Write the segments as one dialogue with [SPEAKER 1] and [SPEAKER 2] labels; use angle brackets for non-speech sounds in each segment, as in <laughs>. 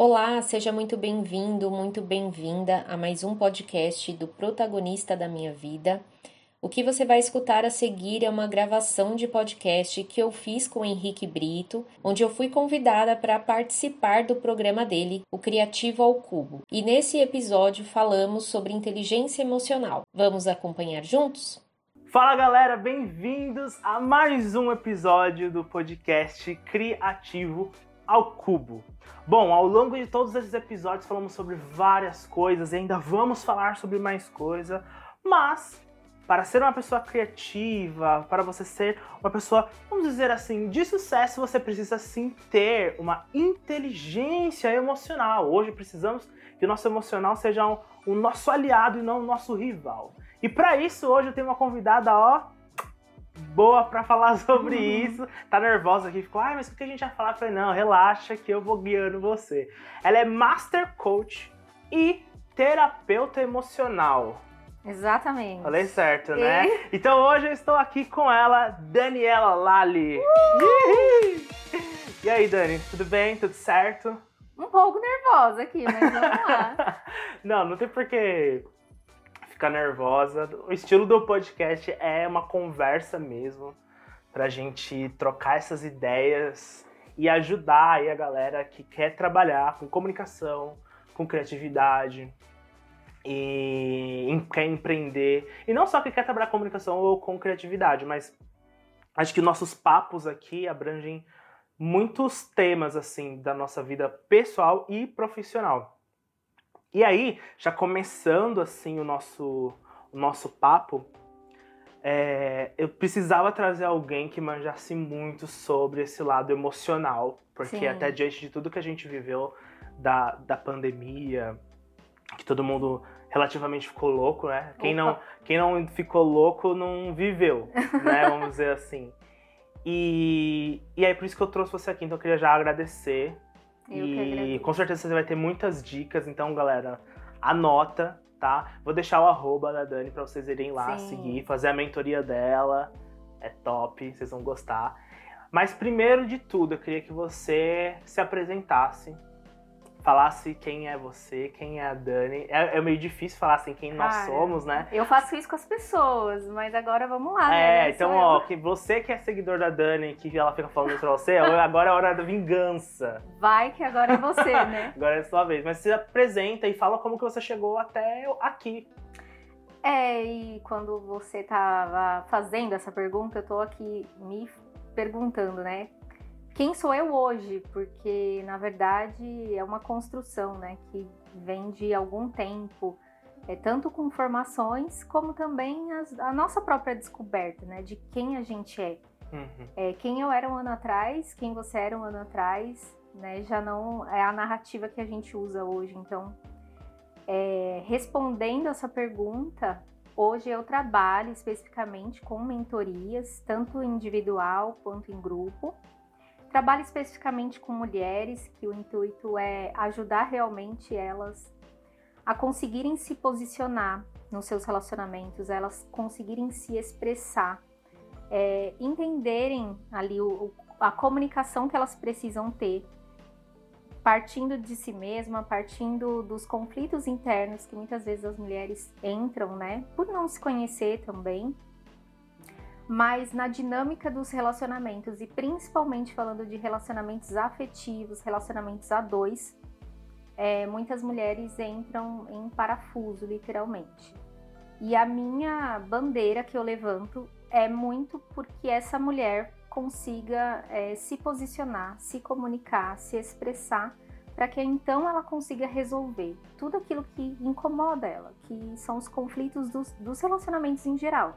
[SPEAKER 1] Olá, seja muito bem-vindo, muito bem-vinda a mais um podcast do Protagonista da Minha Vida. O que você vai escutar a seguir é uma gravação de podcast que eu fiz com o Henrique Brito, onde eu fui convidada para participar do programa dele, O Criativo ao Cubo. E nesse episódio falamos sobre inteligência emocional. Vamos acompanhar juntos?
[SPEAKER 2] Fala galera, bem-vindos a mais um episódio do podcast Criativo ao Cubo. Bom, ao longo de todos esses episódios falamos sobre várias coisas e ainda vamos falar sobre mais coisa, mas para ser uma pessoa criativa, para você ser uma pessoa, vamos dizer assim, de sucesso, você precisa sim ter uma inteligência emocional. Hoje precisamos que o nosso emocional seja um, o nosso aliado e não o nosso rival. E para isso, hoje eu tenho uma convidada, ó, boa para falar <laughs> sobre uhum. isso. Tá nervosa aqui, ficou, ai, mas o que a gente vai falar? Eu falei, não, relaxa que eu vou guiando você. Ela é Master Coach e terapeuta emocional.
[SPEAKER 3] Exatamente.
[SPEAKER 2] Falei certo, né? E... Então hoje eu estou aqui com ela, Daniela Lali. Uh! <laughs> E aí, Dani, tudo bem? Tudo certo?
[SPEAKER 3] Um pouco nervosa aqui, mas vamos lá. <laughs>
[SPEAKER 2] não, não tem porquê ficar nervosa. O estilo do podcast é uma conversa mesmo, pra gente trocar essas ideias e ajudar aí a galera que quer trabalhar com comunicação, com criatividade e quer empreender. E não só que quer trabalhar com comunicação ou com criatividade, mas acho que nossos papos aqui abrangem muitos temas assim da nossa vida pessoal e profissional. E aí, já começando assim o nosso, o nosso papo, é, eu precisava trazer alguém que manjasse muito sobre esse lado emocional, porque Sim. até diante de tudo que a gente viveu da, da pandemia, que todo mundo relativamente ficou louco, né? Quem não, quem não ficou louco não viveu, né? <laughs> Vamos dizer assim. E, e aí por isso que eu trouxe você aqui, então eu queria já agradecer
[SPEAKER 3] eu
[SPEAKER 2] e com certeza você vai ter muitas dicas, então, galera, anota, tá? Vou deixar o arroba da Dani pra vocês irem lá Sim. seguir, fazer a mentoria dela. É top, vocês vão gostar. Mas primeiro de tudo, eu queria que você se apresentasse falasse quem é você, quem é a Dani. É, é meio difícil falar assim quem Cara, nós somos, né?
[SPEAKER 3] Eu faço isso com as pessoas, mas agora vamos lá,
[SPEAKER 2] né? É, então, ó, que você que é seguidor da Dani, que ela fica falando isso pra você, agora é a hora da vingança.
[SPEAKER 3] Vai que agora é você, <laughs> né?
[SPEAKER 2] agora é a sua vez. Mas se apresenta e fala como que você chegou até aqui.
[SPEAKER 3] É, e quando você tava fazendo essa pergunta, eu tô aqui me perguntando, né? Quem sou eu hoje, porque na verdade é uma construção, né, que vem de algum tempo, é tanto com formações como também as, a nossa própria descoberta, né, de quem a gente é. Uhum. é. Quem eu era um ano atrás, quem você era um ano atrás, né, já não é a narrativa que a gente usa hoje. Então, é, respondendo essa pergunta, hoje eu trabalho especificamente com mentorias, tanto individual quanto em grupo Trabalho especificamente com mulheres, que o intuito é ajudar realmente elas a conseguirem se posicionar nos seus relacionamentos, elas conseguirem se expressar, é, entenderem ali o, a comunicação que elas precisam ter, partindo de si mesma, partindo dos conflitos internos que muitas vezes as mulheres entram, né, por não se conhecer também, mas na dinâmica dos relacionamentos e principalmente falando de relacionamentos afetivos, relacionamentos a dois, é, muitas mulheres entram em parafuso, literalmente. E a minha bandeira que eu levanto é muito porque essa mulher consiga é, se posicionar, se comunicar, se expressar, para que então ela consiga resolver tudo aquilo que incomoda ela, que são os conflitos dos, dos relacionamentos em geral.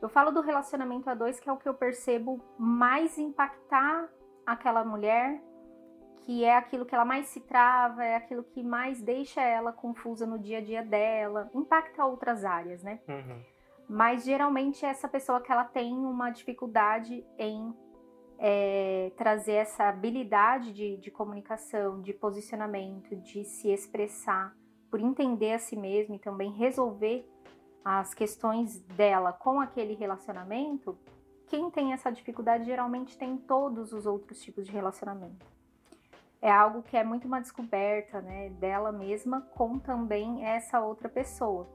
[SPEAKER 3] Eu falo do relacionamento a dois, que é o que eu percebo mais impactar aquela mulher, que é aquilo que ela mais se trava, é aquilo que mais deixa ela confusa no dia a dia dela, impacta outras áreas, né? Uhum. Mas geralmente é essa pessoa que ela tem uma dificuldade em é, trazer essa habilidade de, de comunicação, de posicionamento, de se expressar, por entender a si mesma e também resolver as questões dela com aquele relacionamento, quem tem essa dificuldade geralmente tem todos os outros tipos de relacionamento. é algo que é muito uma descoberta, né, dela mesma com também essa outra pessoa.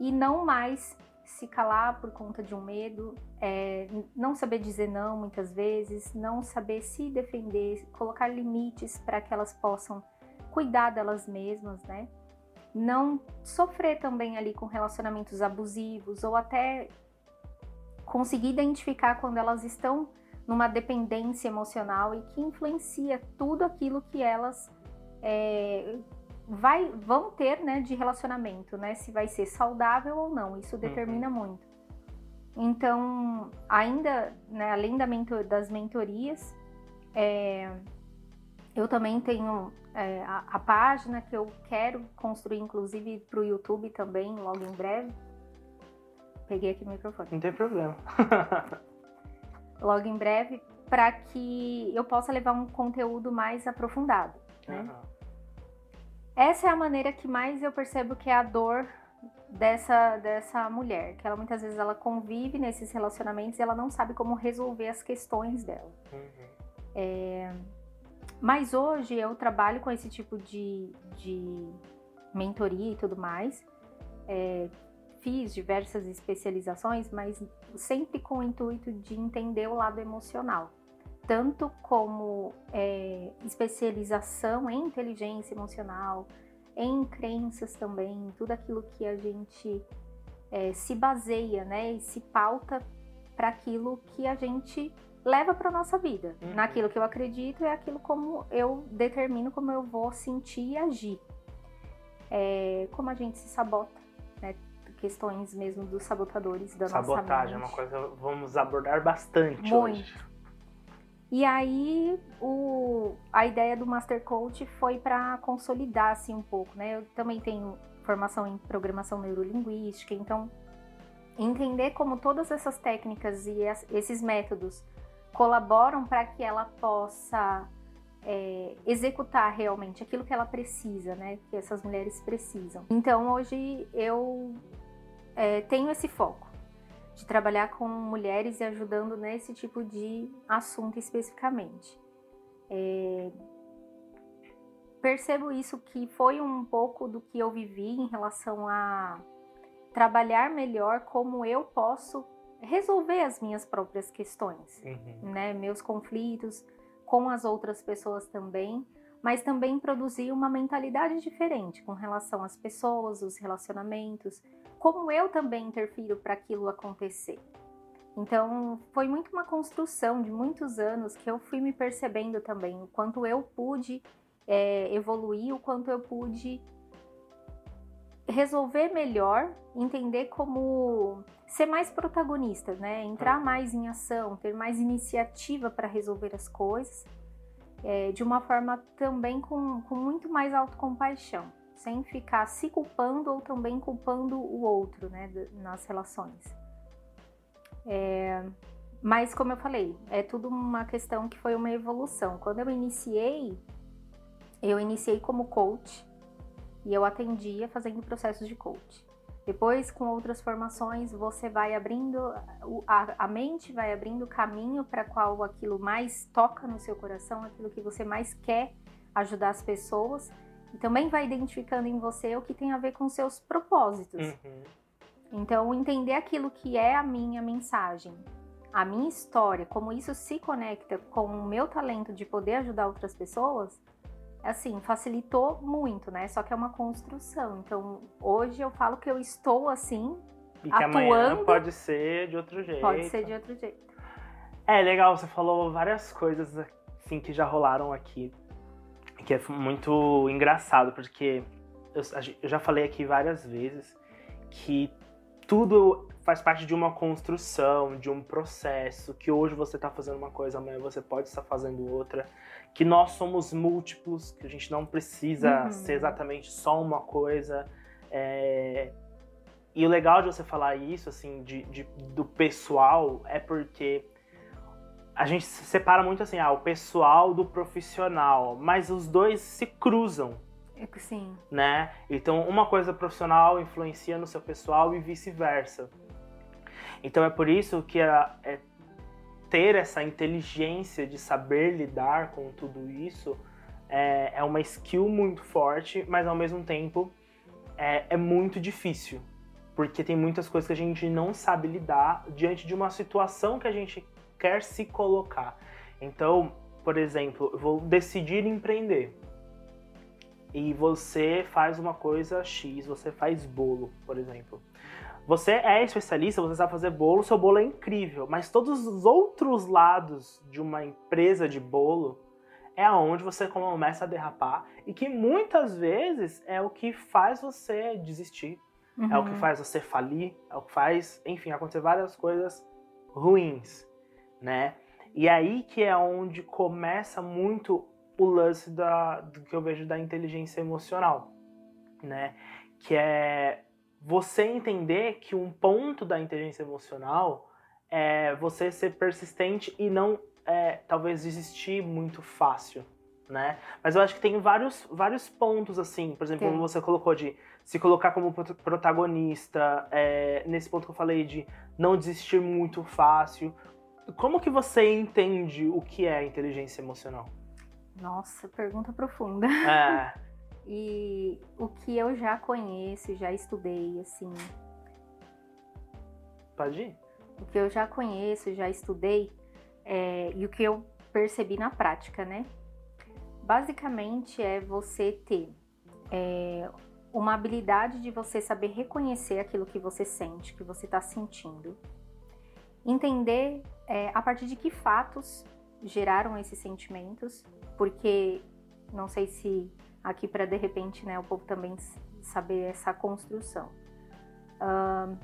[SPEAKER 3] E não mais se calar por conta de um medo, é, não saber dizer não muitas vezes, não saber se defender, colocar limites para que elas possam cuidar delas mesmas, né? Não sofrer também ali com relacionamentos abusivos ou até conseguir identificar quando elas estão numa dependência emocional e que influencia tudo aquilo que elas é, vai, vão ter né, de relacionamento, né? Se vai ser saudável ou não, isso determina uhum. muito. Então, ainda, né, além da mentor, das mentorias, é, eu também tenho é, a, a, página que eu quero construir, inclusive, para o YouTube também, logo em breve. Peguei aqui o microfone.
[SPEAKER 2] Não tem problema. <laughs>
[SPEAKER 3] logo em breve, para que eu possa levar um conteúdo mais aprofundado. Né? Uhum. Essa é a maneira que mais eu percebo que é a dor dessa, dessa mulher, que ela muitas vezes ela convive nesses relacionamentos e ela não sabe como resolver as questões dela. Uhum. É, mas hoje eu trabalho com esse tipo de, de mentoria e tudo mais. É, fiz diversas especializações, mas sempre com o intuito de entender o lado emocional tanto como é, especialização em inteligência emocional, em crenças também, tudo aquilo que a gente é, se baseia, né, e se pauta para aquilo que a gente leva para nossa vida. Uhum. Naquilo que eu acredito é aquilo como eu determino como eu vou sentir e agir. É, como a gente se sabota, né? Questões mesmo dos sabotadores da
[SPEAKER 2] Sabotagem
[SPEAKER 3] nossa
[SPEAKER 2] mente. é uma coisa que vamos abordar bastante
[SPEAKER 3] Muito.
[SPEAKER 2] hoje.
[SPEAKER 3] E aí o, a ideia do Master Coach foi para consolidar assim um pouco, né? Eu também tenho formação em programação neurolinguística, então entender como todas essas técnicas e esses métodos colaboram para que ela possa é, executar realmente aquilo que ela precisa, né? Que essas mulheres precisam. Então hoje eu é, tenho esse foco de trabalhar com mulheres e ajudando nesse tipo de assunto especificamente. É... Percebo isso que foi um pouco do que eu vivi em relação a trabalhar melhor como eu posso resolver as minhas próprias questões, uhum. né, meus conflitos com as outras pessoas também, mas também produzir uma mentalidade diferente com relação às pessoas, os relacionamentos, como eu também interfiro para aquilo acontecer. Então, foi muito uma construção de muitos anos que eu fui me percebendo também o quanto eu pude é, evoluir, o quanto eu pude resolver melhor, entender como ser mais protagonista, né? Entrar uhum. mais em ação, ter mais iniciativa para resolver as coisas, é, de uma forma também com, com muito mais autocompaixão sem ficar se culpando ou também culpando o outro, né, nas relações. É, mas como eu falei, é tudo uma questão que foi uma evolução. Quando eu iniciei, eu iniciei como coach e eu atendia fazendo processos de coach. Depois, com outras formações, você vai abrindo, a, a mente vai abrindo caminho para qual aquilo mais toca no seu coração, aquilo que você mais quer ajudar as pessoas e também vai identificando em você o que tem a ver com seus propósitos. Uhum. Então, entender aquilo que é a minha mensagem, a minha história, como isso se conecta com o meu talento de poder ajudar outras pessoas, assim, facilitou muito, né? Só que é uma construção. Então, hoje eu falo que eu estou assim,
[SPEAKER 2] e que atuando, amanhã pode ser de outro jeito.
[SPEAKER 3] Pode ser de outro jeito.
[SPEAKER 2] É legal, você falou várias coisas assim que já rolaram aqui que é muito engraçado, porque eu, eu já falei aqui várias vezes que tudo faz parte de uma construção, de um processo, que hoje você está fazendo uma coisa, amanhã você pode estar fazendo outra, que nós somos múltiplos, que a gente não precisa uhum. ser exatamente só uma coisa. É... E o legal de você falar isso, assim, de, de, do pessoal, é porque a gente separa muito assim, ah, o pessoal do profissional, mas os dois se cruzam.
[SPEAKER 3] É sim.
[SPEAKER 2] Né? Então, uma coisa profissional influencia no seu pessoal e vice-versa. Então, é por isso que é, é ter essa inteligência de saber lidar com tudo isso é, é uma skill muito forte, mas ao mesmo tempo é, é muito difícil. Porque tem muitas coisas que a gente não sabe lidar diante de uma situação que a gente quer se colocar. Então, por exemplo, eu vou decidir empreender. E você faz uma coisa X, você faz bolo, por exemplo. Você é especialista, você sabe fazer bolo, seu bolo é incrível, mas todos os outros lados de uma empresa de bolo é aonde você começa a derrapar e que muitas vezes é o que faz você desistir, uhum. é o que uhum. faz você falir, é o que faz, enfim, acontecer várias coisas ruins, né? E aí que é onde começa muito o lance da, do que eu vejo da inteligência emocional, né? Que é você entender que um ponto da inteligência emocional é você ser persistente e não é, talvez desistir muito fácil, né? Mas eu acho que tem vários, vários pontos, assim, por exemplo, Sim. como você colocou de se colocar como protagonista, é, nesse ponto que eu falei de não desistir muito fácil. Como que você entende o que é inteligência emocional?
[SPEAKER 3] Nossa, pergunta profunda.
[SPEAKER 2] É. <laughs>
[SPEAKER 3] E o que eu já conheço, já estudei, assim.
[SPEAKER 2] Pode ir?
[SPEAKER 3] O que eu já conheço, já estudei, é, e o que eu percebi na prática, né? Basicamente é você ter é, uma habilidade de você saber reconhecer aquilo que você sente, que você está sentindo. Entender é, a partir de que fatos geraram esses sentimentos, porque não sei se aqui para de repente, né, o povo também saber essa construção. Uh,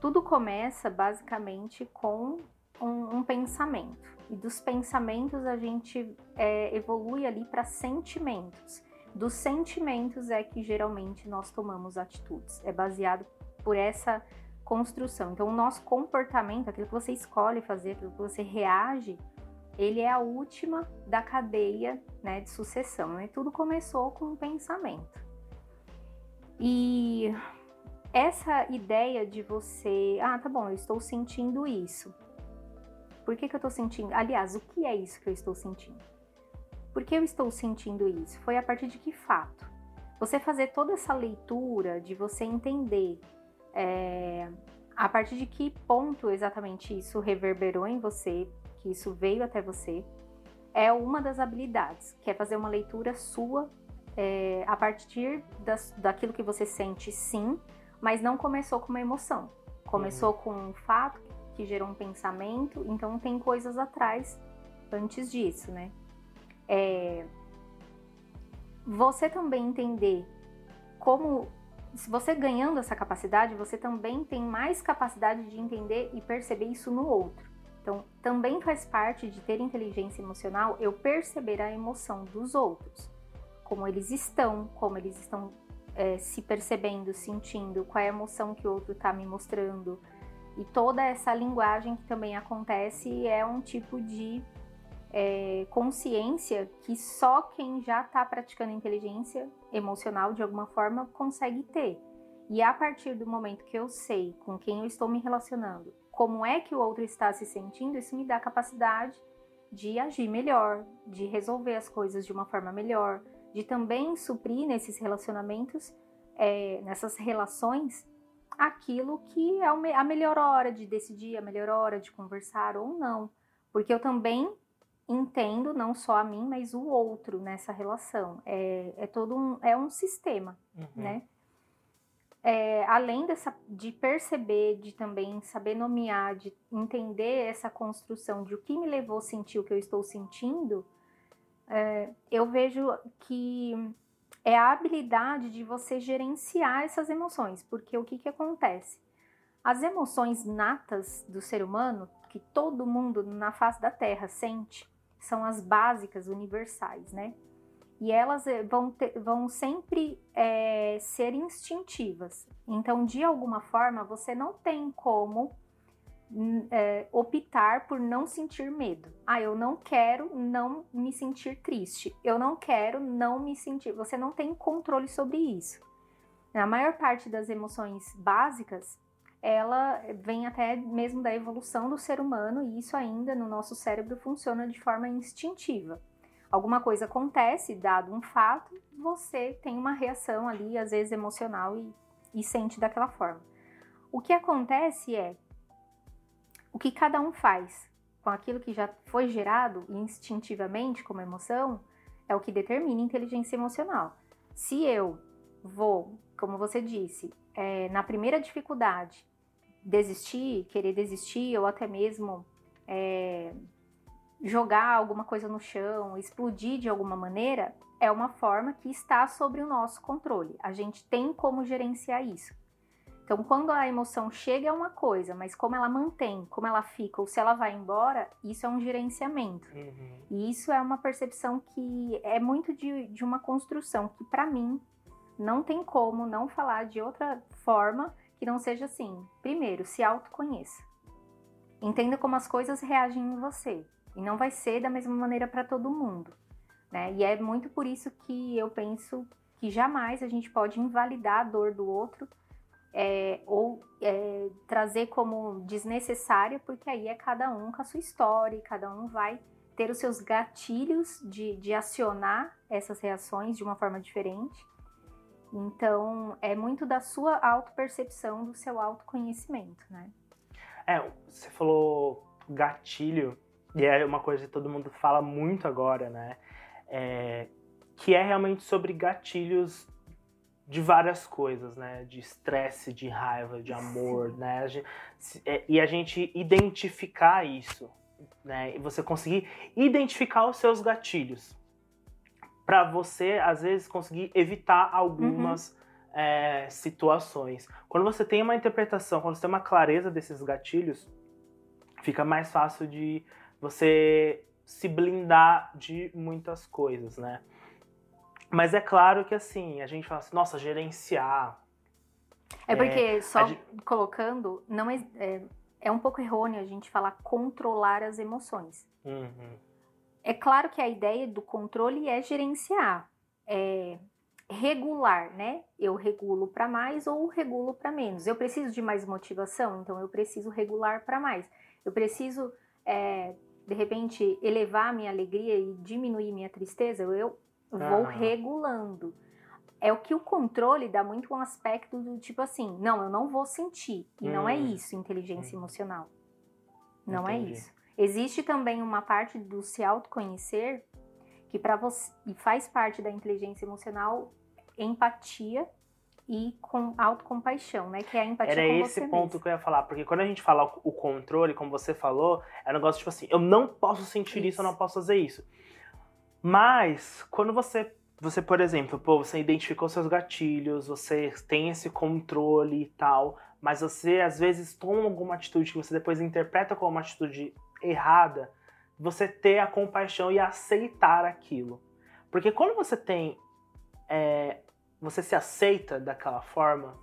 [SPEAKER 3] tudo começa basicamente com um, um, pensamento e dos pensamentos a gente é, evolui ali para sentimentos. Dos sentimentos é que geralmente nós tomamos atitudes. É baseado por essa construção. Então, o nosso comportamento, aquilo que você escolhe fazer, aquilo que você reage, ele é a última da cadeia né, de sucessão. Né? Tudo começou com um pensamento. E essa ideia de você, ah, tá bom, eu estou sentindo isso. Por que, que eu estou sentindo? Aliás, o que é isso que eu estou sentindo? Por que eu estou sentindo isso? Foi a partir de que fato? Você fazer toda essa leitura de você entender é, a partir de que ponto exatamente isso reverberou em você, que isso veio até você, é uma das habilidades, que é fazer uma leitura sua é, a partir das, daquilo que você sente, sim, mas não começou com uma emoção. Começou uhum. com um fato que gerou um pensamento, então tem coisas atrás antes disso, né? É, você também entender como, se você ganhando essa capacidade, você também tem mais capacidade de entender e perceber isso no outro. Então, também faz parte de ter inteligência emocional eu perceber a emoção dos outros, como eles estão, como eles estão é, se percebendo, sentindo, qual é a emoção que o outro está me mostrando. E toda essa linguagem que também acontece é um tipo de é, consciência que só quem já está praticando inteligência emocional de alguma forma consegue ter. E a partir do momento que eu sei com quem eu estou me relacionando, como é que o outro está se sentindo, isso me dá a capacidade de agir melhor, de resolver as coisas de uma forma melhor, de também suprir nesses relacionamentos, é, nessas relações, aquilo que é a melhor hora de decidir, a melhor hora de conversar ou não. Porque eu também entendo não só a mim, mas o outro nessa relação. É, é todo um, é um sistema, uhum. né? É, além dessa, de perceber, de também saber nomear, de entender essa construção de o que me levou a sentir o que eu estou sentindo, é, eu vejo que é a habilidade de você gerenciar essas emoções, porque o que, que acontece? As emoções natas do ser humano, que todo mundo na face da Terra sente, são as básicas, universais, né? E elas eh, vão, ter, vão sempre é, ser instintivas. Então, de alguma forma, você não tem como é, optar por não sentir medo. Ah, eu não quero não me sentir triste. Eu não quero não me sentir. Você não tem controle sobre isso. A maior parte das emoções básicas, ela vem até mesmo da evolução do ser humano e isso ainda no nosso cérebro funciona de forma instintiva. Alguma coisa acontece, dado um fato, você tem uma reação ali, às vezes emocional, e, e sente daquela forma. O que acontece é o que cada um faz com aquilo que já foi gerado instintivamente como emoção é o que determina inteligência emocional. Se eu vou, como você disse, é, na primeira dificuldade, desistir, querer desistir, ou até mesmo é, jogar alguma coisa no chão, explodir de alguma maneira, é uma forma que está sobre o nosso controle. A gente tem como gerenciar isso. Então, quando a emoção chega é uma coisa, mas como ela mantém, como ela fica ou se ela vai embora, isso é um gerenciamento. Uhum. E isso é uma percepção que é muito de, de uma construção que, para mim, não tem como não falar de outra forma que não seja assim. Primeiro, se autoconheça. Entenda como as coisas reagem em você. E não vai ser da mesma maneira para todo mundo. Né? E é muito por isso que eu penso que jamais a gente pode invalidar a dor do outro é, ou é, trazer como desnecessária, porque aí é cada um com a sua história, cada um vai ter os seus gatilhos de, de acionar essas reações de uma forma diferente. Então, é muito da sua autopercepção, do seu autoconhecimento, né?
[SPEAKER 2] É, você falou gatilho, e é uma coisa que todo mundo fala muito agora, né? É, que é realmente sobre gatilhos de várias coisas, né? De estresse, de raiva, de amor, Sim. né? É, e a gente identificar isso, né? E você conseguir identificar os seus gatilhos para você, às vezes, conseguir evitar algumas uhum. é, situações. Quando você tem uma interpretação, quando você tem uma clareza desses gatilhos, fica mais fácil de você se blindar de muitas coisas, né? Mas é claro que assim, a gente fala assim, nossa, gerenciar.
[SPEAKER 3] É porque, é, só gente... colocando, não é, é, é, um pouco errôneo a gente falar controlar as emoções. Uhum. É claro que a ideia do controle é gerenciar, é regular, né? Eu regulo para mais ou regulo para menos. Eu preciso de mais motivação, então eu preciso regular para mais. Eu preciso, é, de repente, elevar minha alegria e diminuir minha tristeza. Eu Vou ah. regulando. É o que o controle dá muito um aspecto do tipo assim, não, eu não vou sentir. E hum. não é hum. isso, inteligência hum. emocional. Não é Entendi. é isso. Existe também uma parte do se autoconhecer que para você e faz parte da inteligência emocional, empatia e com autocompaixão, né? Que é a empatia
[SPEAKER 2] Era esse ponto mesmo. que eu ia falar, porque quando a gente fala o controle, como você falou, é um negócio tipo assim, eu não posso sentir isso, isso eu não posso fazer isso. Mas, quando você, você, por exemplo, pô, você identificou seus gatilhos, você tem esse controle e tal, mas você às vezes toma alguma atitude que você depois interpreta como uma atitude errada, você ter a compaixão e aceitar aquilo. Porque quando você tem. É, você se aceita daquela forma,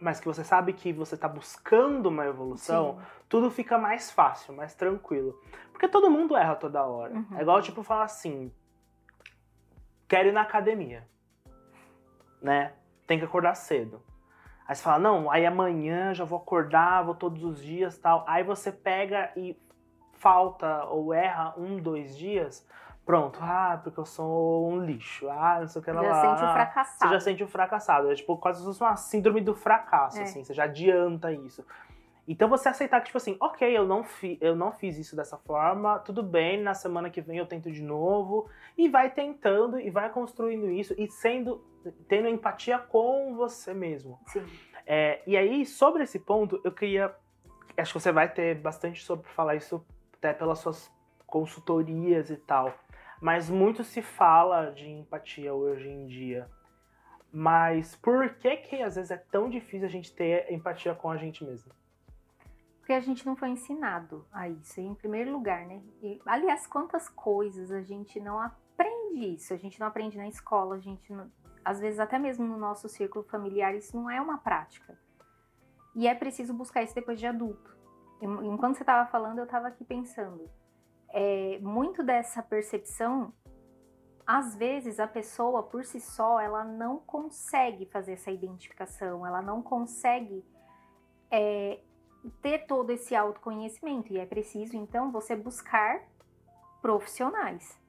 [SPEAKER 2] mas que você sabe que você está buscando uma evolução, Sim. tudo fica mais fácil, mais tranquilo. Porque todo mundo erra toda hora. Uhum. É igual, tipo, falar assim: quero ir na academia, né? Tem que acordar cedo. Aí você fala, não, aí amanhã já vou acordar, vou todos os dias tal. Aí você pega e falta ou erra um, dois dias, pronto, ah, porque eu sou um lixo, ah, não sei o que lá.
[SPEAKER 3] Já sente um fracassado.
[SPEAKER 2] Você já sente um fracassado. É tipo quase uma síndrome do fracasso, é. assim, você já adianta isso. Então você aceitar que, tipo assim, ok, eu não, fi, eu não fiz isso dessa forma, tudo bem, na semana que vem eu tento de novo, e vai tentando e vai construindo isso e sendo, tendo empatia com você mesmo.
[SPEAKER 3] Sim.
[SPEAKER 2] É, e aí, sobre esse ponto, eu queria. Acho que você vai ter bastante sobre falar isso até pelas suas consultorias e tal. Mas muito se fala de empatia hoje em dia. Mas por que que às vezes é tão difícil a gente ter empatia com a gente mesmo?
[SPEAKER 3] Porque a gente não foi ensinado a isso, em primeiro lugar, né? E, aliás, quantas coisas a gente não aprende isso? A gente não aprende na escola, a gente não, às vezes até mesmo no nosso círculo familiar isso não é uma prática. E é preciso buscar isso depois de adulto. Enquanto você estava falando, eu estava aqui pensando. É, muito dessa percepção, às vezes a pessoa por si só, ela não consegue fazer essa identificação, ela não consegue é, ter todo esse autoconhecimento e é preciso então você buscar profissionais.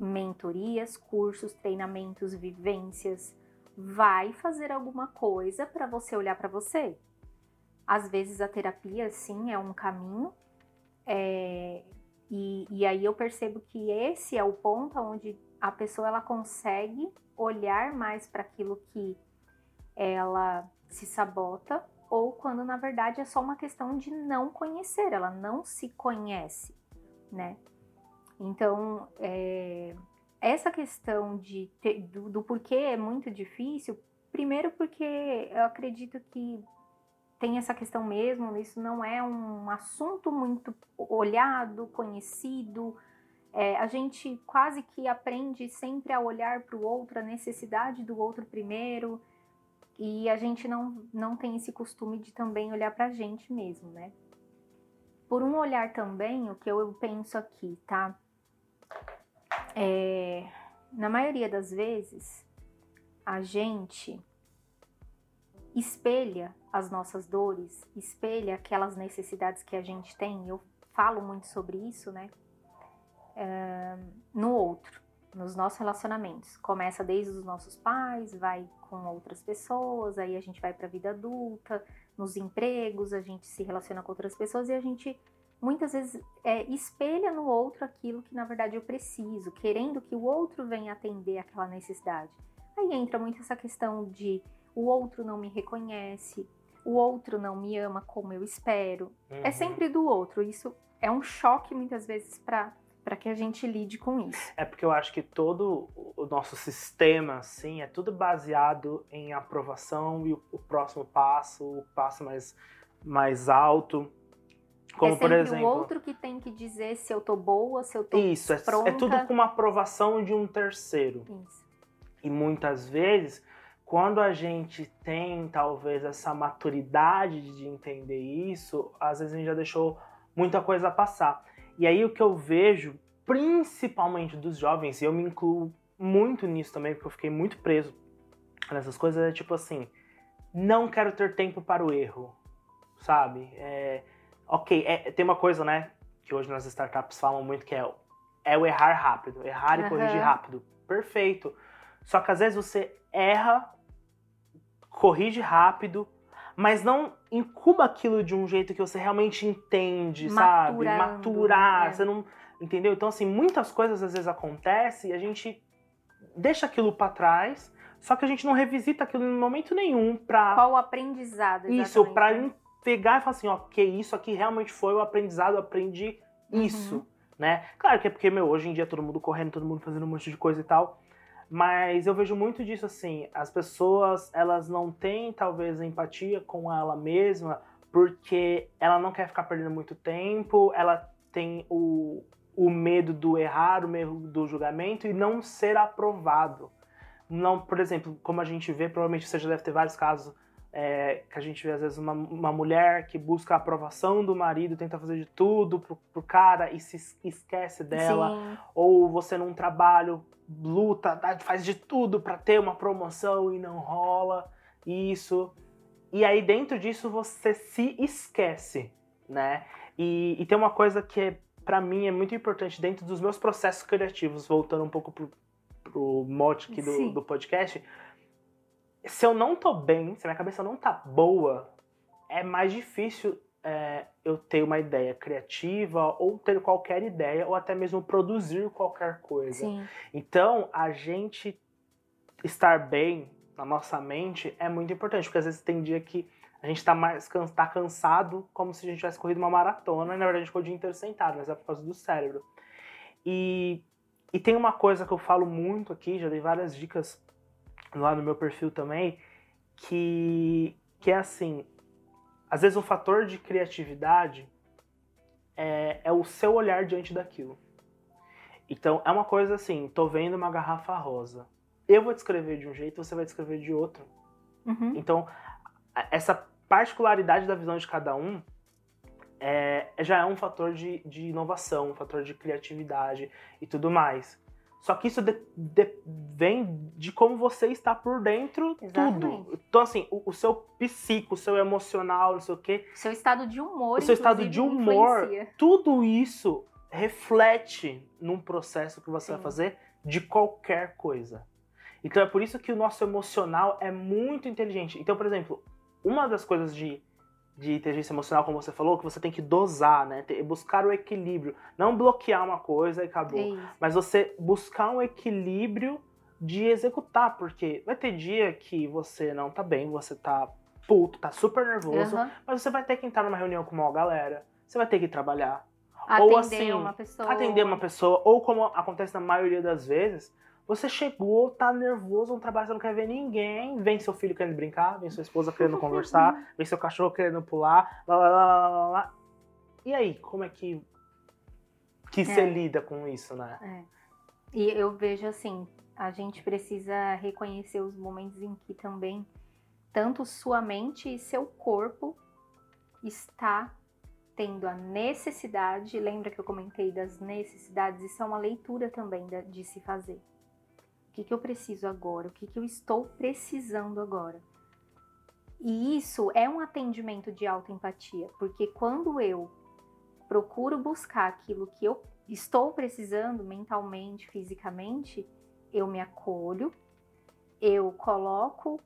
[SPEAKER 3] mentorias, cursos, treinamentos, vivências, vai fazer alguma coisa para você olhar para você. Às vezes a terapia, sim, é um caminho, é, e, e aí eu percebo que esse é o ponto onde a pessoa ela consegue olhar mais para aquilo que ela se sabota ou quando na verdade é só uma questão de não conhecer, ela não se conhece, né? Então, é, essa questão de ter, do, do porquê é muito difícil, primeiro porque eu acredito que tem essa questão mesmo, isso não é um assunto muito olhado, conhecido. É, a gente quase que aprende sempre a olhar para o outro, a necessidade do outro primeiro, e a gente não, não tem esse costume de também olhar para a gente mesmo, né? Por um olhar também, o que eu penso aqui, tá? É, na maioria das vezes, a gente espelha as nossas dores, espelha aquelas necessidades que a gente tem. Eu falo muito sobre isso, né? No outro, nos nossos relacionamentos. Começa desde os nossos pais, vai com outras pessoas, aí a gente vai para a vida adulta, nos empregos, a gente se relaciona com outras pessoas e a gente muitas vezes é, espelha no outro aquilo que na verdade eu preciso, querendo que o outro venha atender aquela necessidade. Aí entra muito essa questão de o outro não me reconhece, o outro não me ama como eu espero. É uhum. É sempre do outro. Isso é um choque muitas vezes para para que a gente lide com isso.
[SPEAKER 2] É porque eu acho que todo o nosso sistema, assim, é tudo baseado em aprovação e o, o próximo passo, o passo mais, mais alto.
[SPEAKER 3] Como, é por exemplo, o outro que tem que dizer se eu tô boa, se eu tô
[SPEAKER 2] Isso,
[SPEAKER 3] pronta.
[SPEAKER 2] É, é tudo com uma aprovação de um terceiro. Isso. E muitas vezes, quando a gente tem talvez essa maturidade de entender isso, às vezes a gente já deixou muita coisa passar. E aí o que eu vejo, principalmente dos jovens, e eu me incluo muito nisso também, porque eu fiquei muito preso nessas coisas, é tipo assim, não quero ter tempo para o erro, sabe? É, ok, é, tem uma coisa, né, que hoje nas startups falam muito que é, é o errar rápido, errar uhum. e corrigir rápido. Perfeito. Só que às vezes você erra, corrige rápido, mas não incuba aquilo de um jeito que você realmente entende, Maturando, sabe? Maturar, é. você não, entendeu? Então assim, muitas coisas às vezes acontecem e a gente deixa aquilo para trás, só que a gente não revisita aquilo em momento nenhum para
[SPEAKER 3] Qual o aprendizado, exatamente.
[SPEAKER 2] Isso, para né? pegar e falar assim, ok, isso aqui realmente foi o aprendizado, eu aprendi isso, uhum. né? Claro que é porque, meu, hoje em dia todo mundo correndo, todo mundo fazendo um monte de coisa e tal, mas eu vejo muito disso assim, as pessoas, elas não têm talvez empatia com ela mesma, porque ela não quer ficar perdendo muito tempo, ela tem o, o medo do errar, o medo do julgamento e não ser aprovado. Não, por exemplo, como a gente vê, provavelmente você já deve ter vários casos é, que a gente vê às vezes uma, uma, mulher que busca a aprovação do marido, tenta fazer de tudo pro, pro cara e se esquece dela, Sim. ou você num trabalho luta, faz de tudo para ter uma promoção e não rola isso. E aí dentro disso você se esquece, né? E, e tem uma coisa que é, para mim é muito importante dentro dos meus processos criativos, voltando um pouco pro, pro mote aqui do, do podcast. Se eu não tô bem, se minha cabeça não tá boa, é mais difícil é, eu ter uma ideia criativa ou ter qualquer ideia ou até mesmo produzir qualquer coisa. Sim. Então, a gente estar bem na nossa mente é muito importante, porque às vezes tem dia que a gente está mais tá cansado, como se a gente tivesse corrido uma maratona, e na verdade a gente ficou o dia inteiro sentado, mas é por causa do cérebro. E, e tem uma coisa que eu falo muito aqui, já dei várias dicas lá no meu perfil também, que, que é assim, às vezes o fator de criatividade é, é o seu olhar diante daquilo. Então é uma coisa assim, tô vendo uma garrafa rosa. Eu vou descrever de um jeito, você vai descrever de outro. Uhum. Então, essa particularidade da visão de cada um é, já é um fator de, de inovação, um fator de criatividade e tudo mais. Só que isso de, de, vem de como você está por dentro Exatamente. tudo. Então, assim, o, o, seu psico, o seu emocional, não sei o quê.
[SPEAKER 3] Seu estado de humor,
[SPEAKER 2] O seu estado de humor, influencia. tudo isso reflete num processo que você Sim. vai fazer de qualquer coisa. Então é por isso que o nosso emocional é muito inteligente. Então, por exemplo, uma das coisas de, de inteligência emocional, como você falou, que você tem que dosar, né? Buscar o equilíbrio. Não bloquear uma coisa e acabou.
[SPEAKER 3] É.
[SPEAKER 2] Mas você buscar um equilíbrio de executar, porque vai ter dia que você não tá bem, você tá puto, tá super nervoso,
[SPEAKER 3] Aham.
[SPEAKER 2] mas você vai ter que entrar numa reunião com uma galera, você vai ter que trabalhar,
[SPEAKER 3] Atender
[SPEAKER 2] assim,
[SPEAKER 3] uma pessoa.
[SPEAKER 2] atender uma pessoa, ou como acontece na maioria das vezes, você chegou, tá nervoso no trabalho, você não quer ver ninguém, vem seu filho querendo brincar, vem sua esposa querendo <laughs> conversar, vem seu cachorro querendo pular, lá, lá, lá, lá, lá. E aí, como é que, que você lida com isso, né?
[SPEAKER 3] É. E eu vejo assim, a gente precisa reconhecer os momentos em que também tanto sua mente e seu corpo está tendo a necessidade, lembra que eu comentei das necessidades, isso é uma leitura também de se fazer. Que, que eu preciso agora? O que, que eu estou precisando agora? E isso é um atendimento de autoempatia, porque quando eu procuro buscar aquilo que eu estou precisando mentalmente, fisicamente, eu me acolho, eu coloco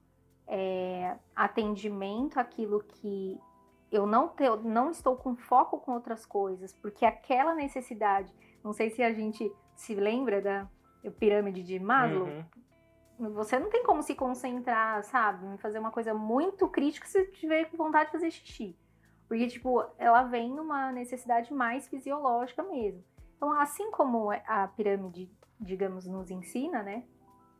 [SPEAKER 3] é, atendimento àquilo que eu não, te, eu não estou com foco com outras coisas, porque aquela necessidade, não sei se a gente se lembra da pirâmide de Maslow,
[SPEAKER 2] Uhum.
[SPEAKER 3] você não tem como se concentrar, sabe? Em fazer uma coisa muito crítica se tiver com vontade de fazer xixi. Porque, tipo, ela vem numa necessidade mais fisiológica mesmo. Então, assim como a pirâmide, digamos, nos ensina, né?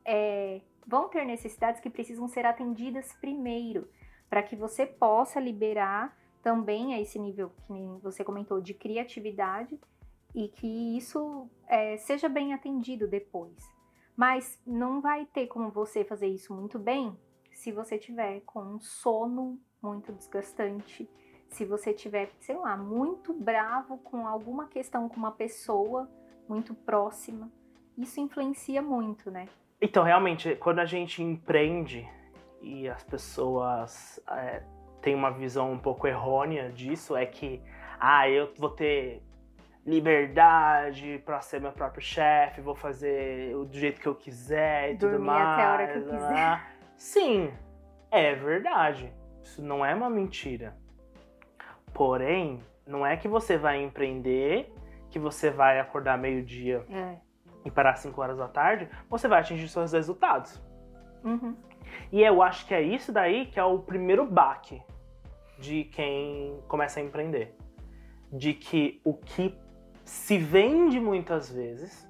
[SPEAKER 3] É, vão ter necessidades que precisam ser atendidas primeiro, para que você possa liberar também a esse nível que você comentou de criatividade e que isso é, seja bem atendido depois. Mas não vai ter como você fazer isso muito bem se você tiver com um sono muito desgastante, se você tiver, sei lá, muito bravo com alguma questão com uma pessoa muito próxima. Isso influencia muito, né?
[SPEAKER 2] Então, realmente, quando a gente empreende e as pessoas é, têm uma visão um pouco errônea disso, é que, ah, eu vou ter liberdade pra ser meu próprio chefe, vou fazer do jeito que eu quiser e tudo
[SPEAKER 3] Dormir
[SPEAKER 2] mais.
[SPEAKER 3] até a hora que eu quiser.
[SPEAKER 2] Sim, é verdade. Isso não é uma mentira. Porém, não é que você vai empreender, que você vai acordar meio-dia
[SPEAKER 3] É.
[SPEAKER 2] e parar 5 horas da tarde, você vai atingir seus resultados.
[SPEAKER 3] Uhum.
[SPEAKER 2] E eu acho que é isso daí que é o primeiro baque de quem começa a empreender. De que o que se vende muitas vezes,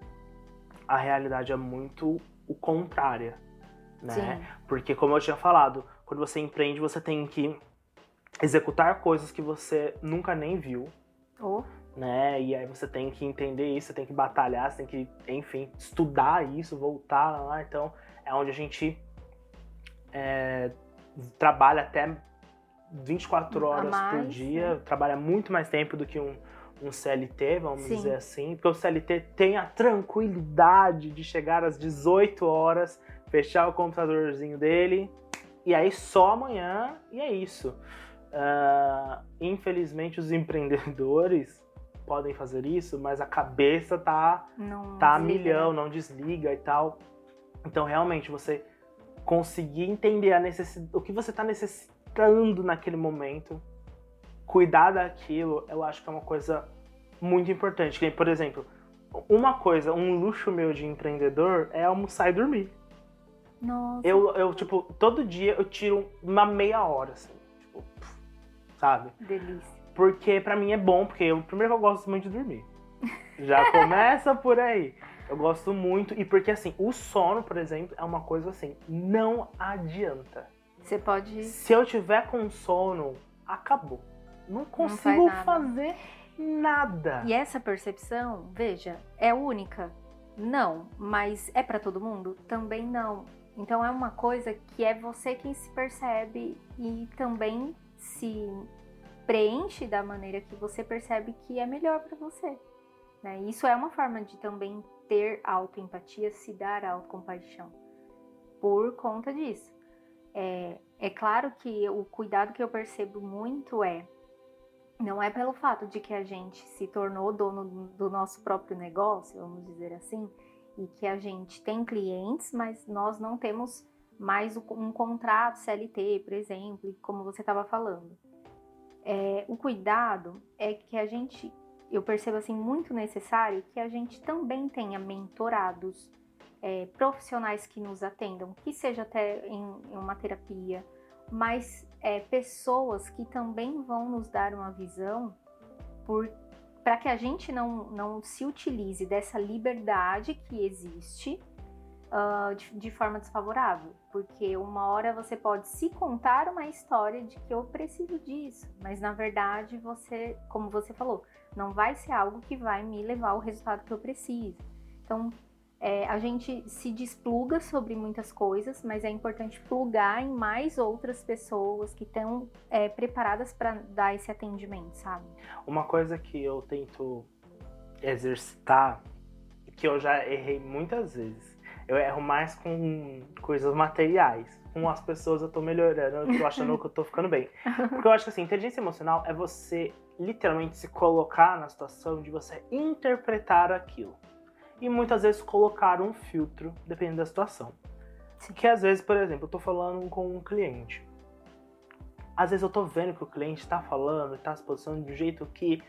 [SPEAKER 2] a realidade é muito o contrária, né?
[SPEAKER 3] Sim.
[SPEAKER 2] Porque como eu tinha falado, quando você empreende, você tem que executar coisas que você nunca nem viu,
[SPEAKER 3] Ou
[SPEAKER 2] né? E aí você tem que entender isso, você tem que batalhar, você tem que, enfim, estudar isso, voltar lá. Então, é onde a gente é, trabalha até 24
[SPEAKER 3] A
[SPEAKER 2] horas por
[SPEAKER 3] mais,
[SPEAKER 2] dia, trabalha muito mais tempo do que um, um CLT, vamos
[SPEAKER 3] Sim.
[SPEAKER 2] dizer assim. Porque o CLT tem a tranquilidade de chegar às 18 horas, fechar o computadorzinho dele, e aí só amanhã, e é isso. Ah, infelizmente, os <laughs> empreendedores podem fazer isso, mas a cabeça tá,
[SPEAKER 3] não
[SPEAKER 2] tá a milhão,
[SPEAKER 3] né?
[SPEAKER 2] não desliga e tal. Então, realmente, você conseguir entender a necessidade, o que você está necessitando naquele momento, cuidar daquilo, eu acho que é uma coisa muito importante. Que, por exemplo, uma coisa, um luxo meu de empreendedor é almoçar e dormir.
[SPEAKER 3] Nossa.
[SPEAKER 2] Eu, eu tipo, todo dia eu tiro uma meia hora, assim, tipo, sabe?
[SPEAKER 3] Delícia.
[SPEAKER 2] Porque pra mim é bom, porque eu, primeiro que eu gosto muito de dormir. Já <laughs> começa por aí. Eu gosto muito, e porque assim, o sono, por exemplo, é uma coisa assim, não adianta.
[SPEAKER 3] Você pode.
[SPEAKER 2] Se eu tiver com sono, acabou. Não consigo
[SPEAKER 3] nada.
[SPEAKER 2] fazer nada.
[SPEAKER 3] E essa percepção, veja, é única? Não, mas é pra todo mundo? Também não. Então é uma coisa que é você quem se percebe e também se preenche da maneira que você percebe que é melhor pra você. Né? Isso é uma forma de também ter autoempatia, se dar autocompaixão. Por conta disso. É, é claro que o cuidado que eu percebo muito é não é pelo fato de que a gente se tornou dono do nosso próprio negócio, vamos dizer assim, e que a gente tem clientes, mas nós não temos mais um contrato CLT, por exemplo, como você estava falando. É, o cuidado é que a gente, eu percebo assim, muito necessário que a gente também tenha mentorados, é, profissionais que nos atendam, que seja até em, em uma terapia, mas é, pessoas que também vão nos dar uma visão para que a gente não, não se utilize dessa liberdade que existe uh, de, de, forma desfavorável. Porque uma hora você pode se contar uma história de que eu preciso disso, mas na verdade você, como você falou, não vai ser algo que vai me levar ao resultado que eu preciso. Então, é, a gente se despluga sobre muitas coisas, mas é importante plugar em mais outras pessoas que estão é, preparadas para dar esse atendimento, sabe?
[SPEAKER 2] Uma coisa que eu tento exercitar, que eu já errei muitas vezes, eu erro mais com coisas materiais. Com as pessoas eu tô melhorando, eu tô achando que eu tô ficando bem. <laughs> Porque eu acho que assim, inteligência emocional é você literalmente se colocar na situação de você interpretar aquilo e muitas vezes colocar um filtro, dependendo da situação. Sim. Que às vezes, por exemplo, eu tô falando com um cliente. Às vezes eu tô vendo que o cliente está falando, está se posicionando de um jeito que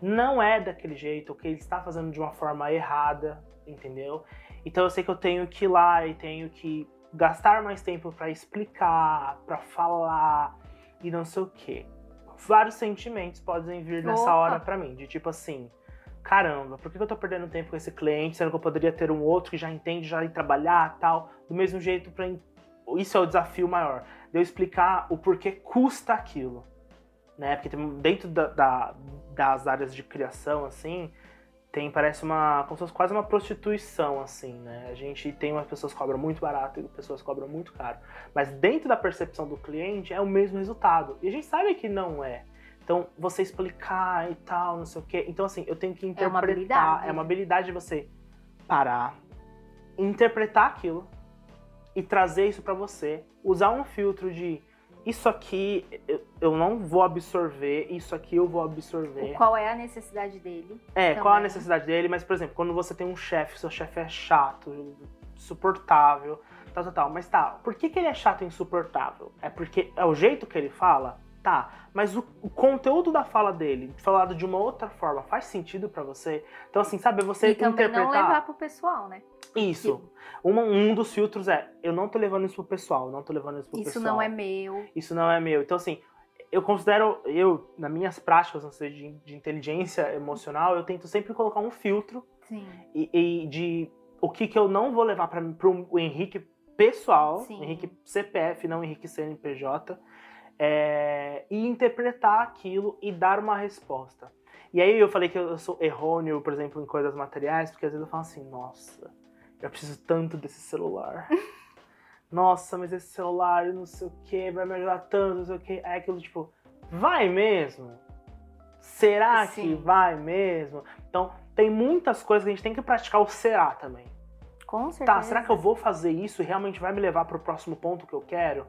[SPEAKER 2] não é daquele jeito, que ele está fazendo de uma forma errada, entendeu? Então eu sei que eu tenho que ir lá e tenho que gastar mais tempo para explicar, para falar e não sei o quê. Vários sentimentos podem vir nessa Opa. hora para mim, de tipo assim, caramba, por que eu tô perdendo tempo com esse cliente, sendo que eu poderia ter um outro que já entende, já ir trabalhar tal, do mesmo jeito para isso é o desafio maior, de eu explicar o porquê custa aquilo, né? Porque dentro da, da, das áreas de criação, assim, tem, parece uma, como se fosse quase uma prostituição, assim, né? A gente tem umas pessoas que cobram muito barato e pessoas que cobram muito caro. Mas dentro da percepção do cliente é o mesmo resultado. E a gente sabe que não é. Então, você explicar e tal, não sei o quê. Então, assim, eu tenho que interpretar. É uma habilidade, é uma habilidade de você parar, interpretar aquilo e trazer isso para você. Usar um filtro de isso aqui eu não vou absorver, isso aqui eu vou absorver.
[SPEAKER 3] Qual é a necessidade dele?
[SPEAKER 2] É, também. qual é a necessidade dele, mas, por exemplo, quando você tem um chefe, seu chefe é chato, insuportável, tal, tal, tal. Mas tá, por que, que ele é chato e insuportável? É porque é o jeito que ele fala? Tá, mas o, o, conteúdo da fala dele, falado de uma outra forma, faz sentido para você? Então, assim, sabe, você
[SPEAKER 3] e interpretar... não levar pro pessoal, né?
[SPEAKER 2] Isso. Um, um dos filtros é, eu não tô levando isso pro pessoal, não tô levando isso pro
[SPEAKER 3] isso
[SPEAKER 2] pessoal.
[SPEAKER 3] Isso não é meu.
[SPEAKER 2] Isso não é meu. Então, assim, eu considero, eu, nas minhas práticas não sei, de, de inteligência emocional, eu tento sempre colocar um filtro
[SPEAKER 3] Sim.
[SPEAKER 2] E, e de o que, que eu não vou levar para o Henrique pessoal, Sim. Henrique CPF, não Henrique CNPJ, é, e interpretar aquilo e dar uma resposta. E aí eu falei que eu sou errôneo, por exemplo, em coisas materiais, porque às vezes eu falo assim, nossa, eu preciso tanto desse celular. <laughs> nossa, mas esse celular, não sei o que, vai me ajudar tanto, não sei o que. Aí aquilo, tipo, vai mesmo? Será Sim. que vai mesmo? Então, tem muitas coisas que a gente tem que praticar o será também.
[SPEAKER 3] Com certeza.
[SPEAKER 2] Tá, será que eu vou fazer isso e realmente vai me levar para o próximo ponto que eu quero?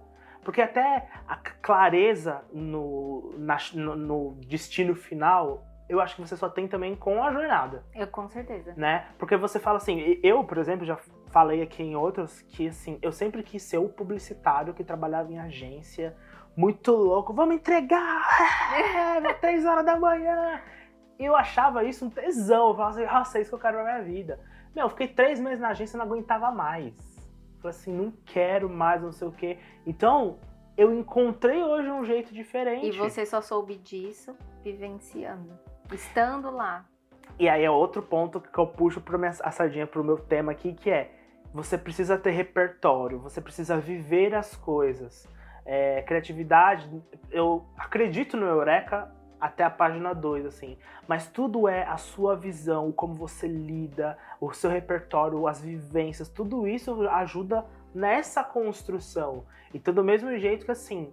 [SPEAKER 2] Porque até a clareza no, na, no, no, destino final, eu acho que você só tem também com a jornada.
[SPEAKER 3] Eu, com certeza.
[SPEAKER 2] Né? Porque você fala assim, eu, por exemplo, já falei aqui em outros que assim, eu sempre quis ser o publicitário que trabalhava em agência, muito louco, vamos entregar! É, três horas da manhã! E eu achava isso um tesão, eu falava assim, nossa, é isso que eu quero pra minha vida. Meu, eu fiquei três meses na agência e não aguentava mais Falei assim, não quero mais, não sei o quê. Então, eu encontrei hoje um jeito diferente.
[SPEAKER 3] E você só soube disso vivenciando, estando lá.
[SPEAKER 2] E aí é outro ponto que eu puxo pra minha, a sardinha pro meu tema aqui, que é você precisa ter repertório, você precisa viver as coisas. É, criatividade, eu acredito no Eureka até a página 2, assim. Mas tudo é a sua visão, como você lida, o seu repertório, as vivências, tudo isso ajuda nessa construção. Então, do mesmo jeito que assim,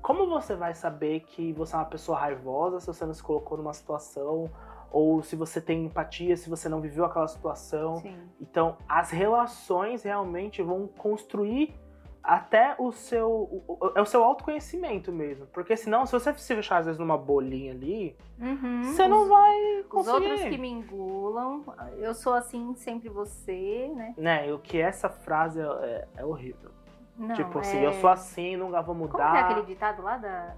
[SPEAKER 2] como você vai saber que você é uma pessoa raivosa se você não se colocou numa situação, ou se você tem empatia, se você não viveu aquela situação?
[SPEAKER 3] Sim.
[SPEAKER 2] Então, as relações realmente vão construir até o seu. o- É o seu autoconhecimento mesmo. Porque senão, se você se fechar às vezes numa bolinha ali,
[SPEAKER 3] Uhum.
[SPEAKER 2] você não
[SPEAKER 3] Os-
[SPEAKER 2] vai
[SPEAKER 3] Os
[SPEAKER 2] conseguir.
[SPEAKER 3] outros que me engulam, eu sou assim, sempre você, né?
[SPEAKER 2] Né, o que essa frase é, é- é horrível.
[SPEAKER 3] Não,
[SPEAKER 2] tipo assim,
[SPEAKER 3] é-
[SPEAKER 2] eu sou assim, nunca vou
[SPEAKER 3] Como
[SPEAKER 2] mudar.
[SPEAKER 3] que é aquele ditado lá da.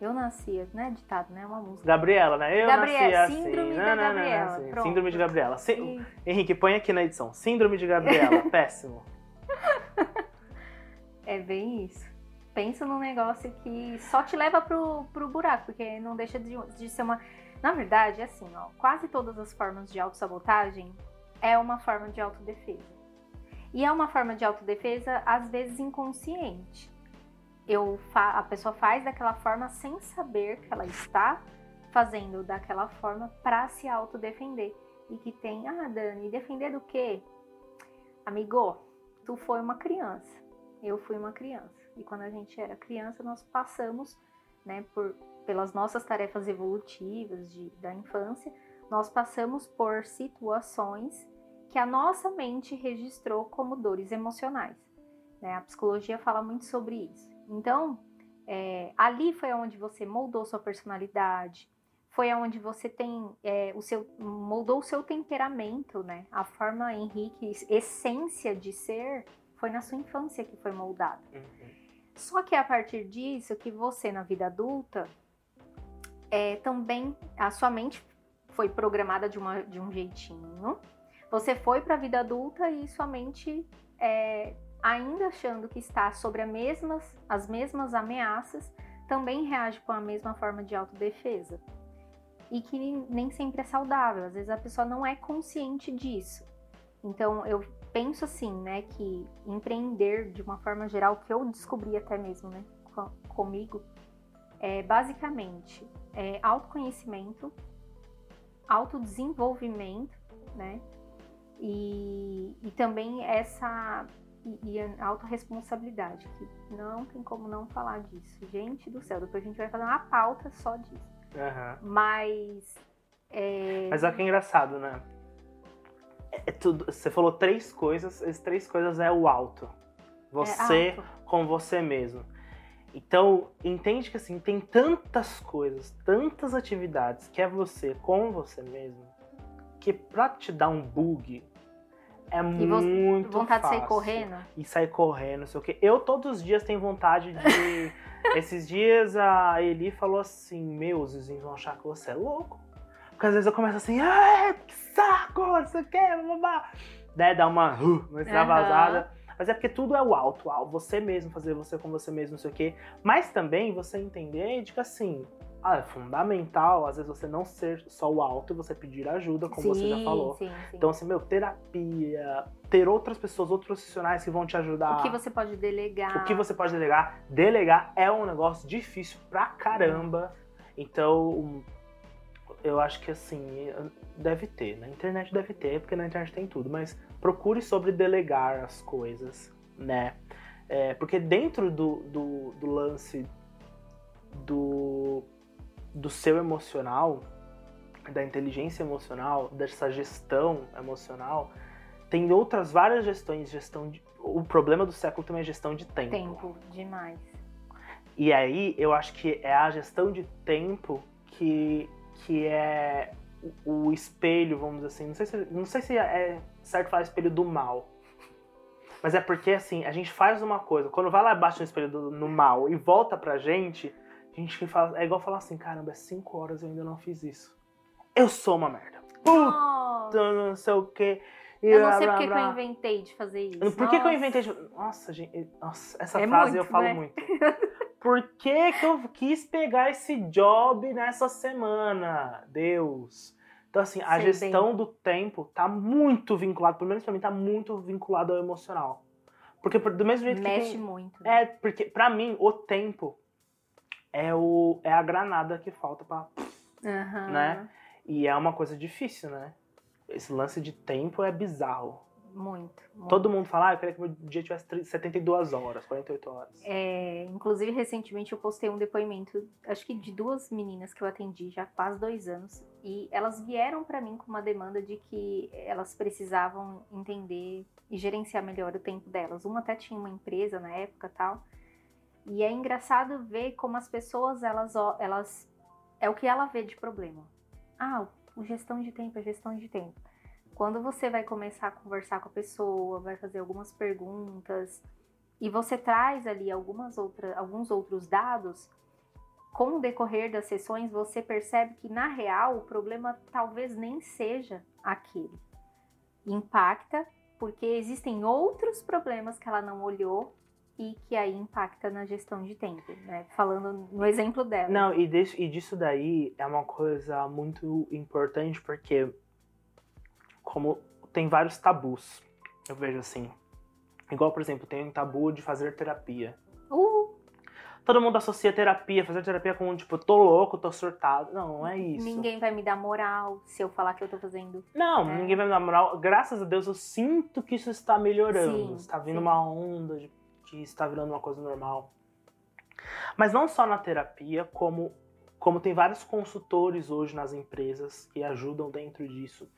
[SPEAKER 3] Eu nasci, não é ditado, né? É uma música.
[SPEAKER 2] Gabriela, né? Eu
[SPEAKER 3] Gabriela,
[SPEAKER 2] nasci assim.
[SPEAKER 3] síndrome
[SPEAKER 2] Não,
[SPEAKER 3] da
[SPEAKER 2] não, não, não,
[SPEAKER 3] Gabriela,
[SPEAKER 2] assim,
[SPEAKER 3] pronto.
[SPEAKER 2] Síndrome de Gabriela.
[SPEAKER 3] E-
[SPEAKER 2] Henrique, põe aqui na edição. Síndrome de Gabriela. <laughs> Péssimo.
[SPEAKER 3] É bem isso. Pensa num negócio que só te leva pro, pro buraco, porque não deixa de, de ser uma. Na verdade, é assim, ó, quase todas as formas de autossabotagem é uma forma de autodefesa. E é uma forma de autodefesa, às vezes, inconsciente. Eu a pessoa faz daquela forma sem saber que ela está fazendo daquela forma para se autodefender. E que tem, ah, Dani, defender do quê? Amigo, tu foi uma criança eu fui uma criança. E quando a gente era criança, nós passamos, né, por, pelas nossas tarefas evolutivas de, da infância, nós passamos por situações que a nossa mente registrou como dores emocionais. né? A psicologia fala muito sobre isso. Então, é, ali foi onde você moldou sua personalidade, foi onde você tem é, o seu moldou o seu temperamento, né? A forma Henrique, essência de ser, foi na sua infância que foi moldada. Só que é a partir disso que você, na vida adulta, é, também a sua mente foi programada de, uma, de um jeitinho. Você foi para a vida adulta e sua mente, é, ainda achando que está sobre mesmas, as mesmas ameaças, também reage com a mesma forma de autodefesa. E que nem sempre é saudável, às vezes a pessoa não é consciente disso. Então eu penso assim, né, que empreender de uma forma geral, que eu descobri até mesmo, né, co- comigo, é basicamente é, autoconhecimento, autodesenvolvimento, né, e, e também essa e, e a autorresponsabilidade, que não tem como não falar disso. Gente do céu, depois a gente vai fazer uma pauta só disso.
[SPEAKER 2] Aham.
[SPEAKER 3] Mas é,
[SPEAKER 2] Mas olha que engraçado, né? É tudo, você falou três coisas, as três coisas é o alto. Você
[SPEAKER 3] alto.
[SPEAKER 2] com você mesmo. Então, entende que assim, tem tantas coisas, tantas atividades que é você com você mesmo, que pra te dar um bug é
[SPEAKER 3] E
[SPEAKER 2] muito
[SPEAKER 3] vontade de
[SPEAKER 2] fácil.
[SPEAKER 3] sair correndo.
[SPEAKER 2] E sair correndo, não sei o quê. Eu todos os dias tenho vontade de. <laughs> Esses dias a Eli falou assim: Meu, os vizinhos vão achar que você é louco. Porque às vezes eu começo assim, ah, que saco, não sei o que, babá. Né, dá uma, uh, uma extravasada. Mas é porque tudo é o alto, o você mesmo, fazer você com você mesmo, não sei o quê. Mas também você entender de que assim, ah, é fundamental, às vezes você não ser só o alto e você pedir ajuda, como você já
[SPEAKER 3] Sim,
[SPEAKER 2] falou.
[SPEAKER 3] Sim, sim.
[SPEAKER 2] Então, assim, meu, terapia, ter outras pessoas, outros profissionais que vão te ajudar.
[SPEAKER 3] o que você pode delegar?
[SPEAKER 2] O que você pode delegar? Delegar é um negócio difícil pra caramba. Então, eu acho que assim, deve ter. Na internet deve ter, porque na internet tem tudo. Mas procure sobre delegar as coisas, né? É, porque dentro do, do, do lance do, do seu emocional, da inteligência emocional, dessa gestão emocional, tem outras várias gestões. Gestão de, o problema do século também é gestão de tempo.
[SPEAKER 3] Tempo, demais.
[SPEAKER 2] E aí eu acho que é a gestão de tempo que, que é o, o espelho, vamos dizer assim. Não sei, se, não sei se é certo falar espelho do mal. Mas é porque assim, a gente faz uma coisa, quando vai lá abaixo no espelho do, no mal e volta pra gente, a gente fala, é igual falar assim, caramba, é 5 horas e eu ainda não fiz isso. Eu sou uma merda. Puta, não sei o quê.
[SPEAKER 3] eu não sei porque que eu inventei de fazer isso.
[SPEAKER 2] Por que, que eu inventei de... Nossa, gente. Nossa, essa
[SPEAKER 3] É
[SPEAKER 2] frase
[SPEAKER 3] muito,
[SPEAKER 2] eu falo
[SPEAKER 3] né?
[SPEAKER 2] muito. <laughs> Por que, que eu quis pegar esse job nessa semana? Deus. Então, assim, a
[SPEAKER 3] Sei
[SPEAKER 2] gestão do tempo tá muito vinculado, pelo menos pra mim, tá muito vinculado ao emocional. Porque por- do mesmo jeito que
[SPEAKER 3] Mexe muito. né?
[SPEAKER 2] É, porque pra mim, o tempo é, o, é a granada que falta pra
[SPEAKER 3] Aham.
[SPEAKER 2] né? E é uma coisa difícil, né? Esse lance de tempo é bizarro.
[SPEAKER 3] Muito, muito.
[SPEAKER 2] Todo mundo fala, ah, eu queria que meu dia tivesse 72 horas, 48 horas.
[SPEAKER 3] É, inclusive, recentemente eu postei um depoimento, acho que de duas meninas que eu atendi já faz dois anos, e elas vieram para mim com uma demanda de que elas precisavam entender e gerenciar melhor o tempo delas. Uma até tinha uma empresa na época tal, e é engraçado ver como as pessoas, elas, elas é o que ela vê de problema. Ah, o gestão de tempo é gestão de tempo. Quando você vai começar a conversar com a pessoa, vai fazer algumas perguntas e você traz ali algumas outras, alguns outros dados, com o decorrer das sessões você percebe que na real o problema talvez nem seja aquele. Impacta porque existem outros problemas que ela não olhou e que aí impacta na gestão de tempo, né? Falando no exemplo dela.
[SPEAKER 2] Não, e, e disso daí é uma coisa muito importante porque como tem vários tabus, eu vejo assim. Igual, por exemplo, tem um tabu de fazer terapia.
[SPEAKER 3] Uh.
[SPEAKER 2] Todo mundo associa terapia, fazer terapia com, tipo, tô louco, tô surtado. Não, não é isso.
[SPEAKER 3] Ninguém vai me dar moral se eu falar que eu tô fazendo.
[SPEAKER 2] Não, né? ninguém vai me dar moral. Graças a Deus eu sinto que isso está melhorando. Sim, está vindo sim. uma onda de que está virando uma coisa normal. Mas não só na terapia, como como tem vários consultores hoje nas empresas que ajudam dentro disso.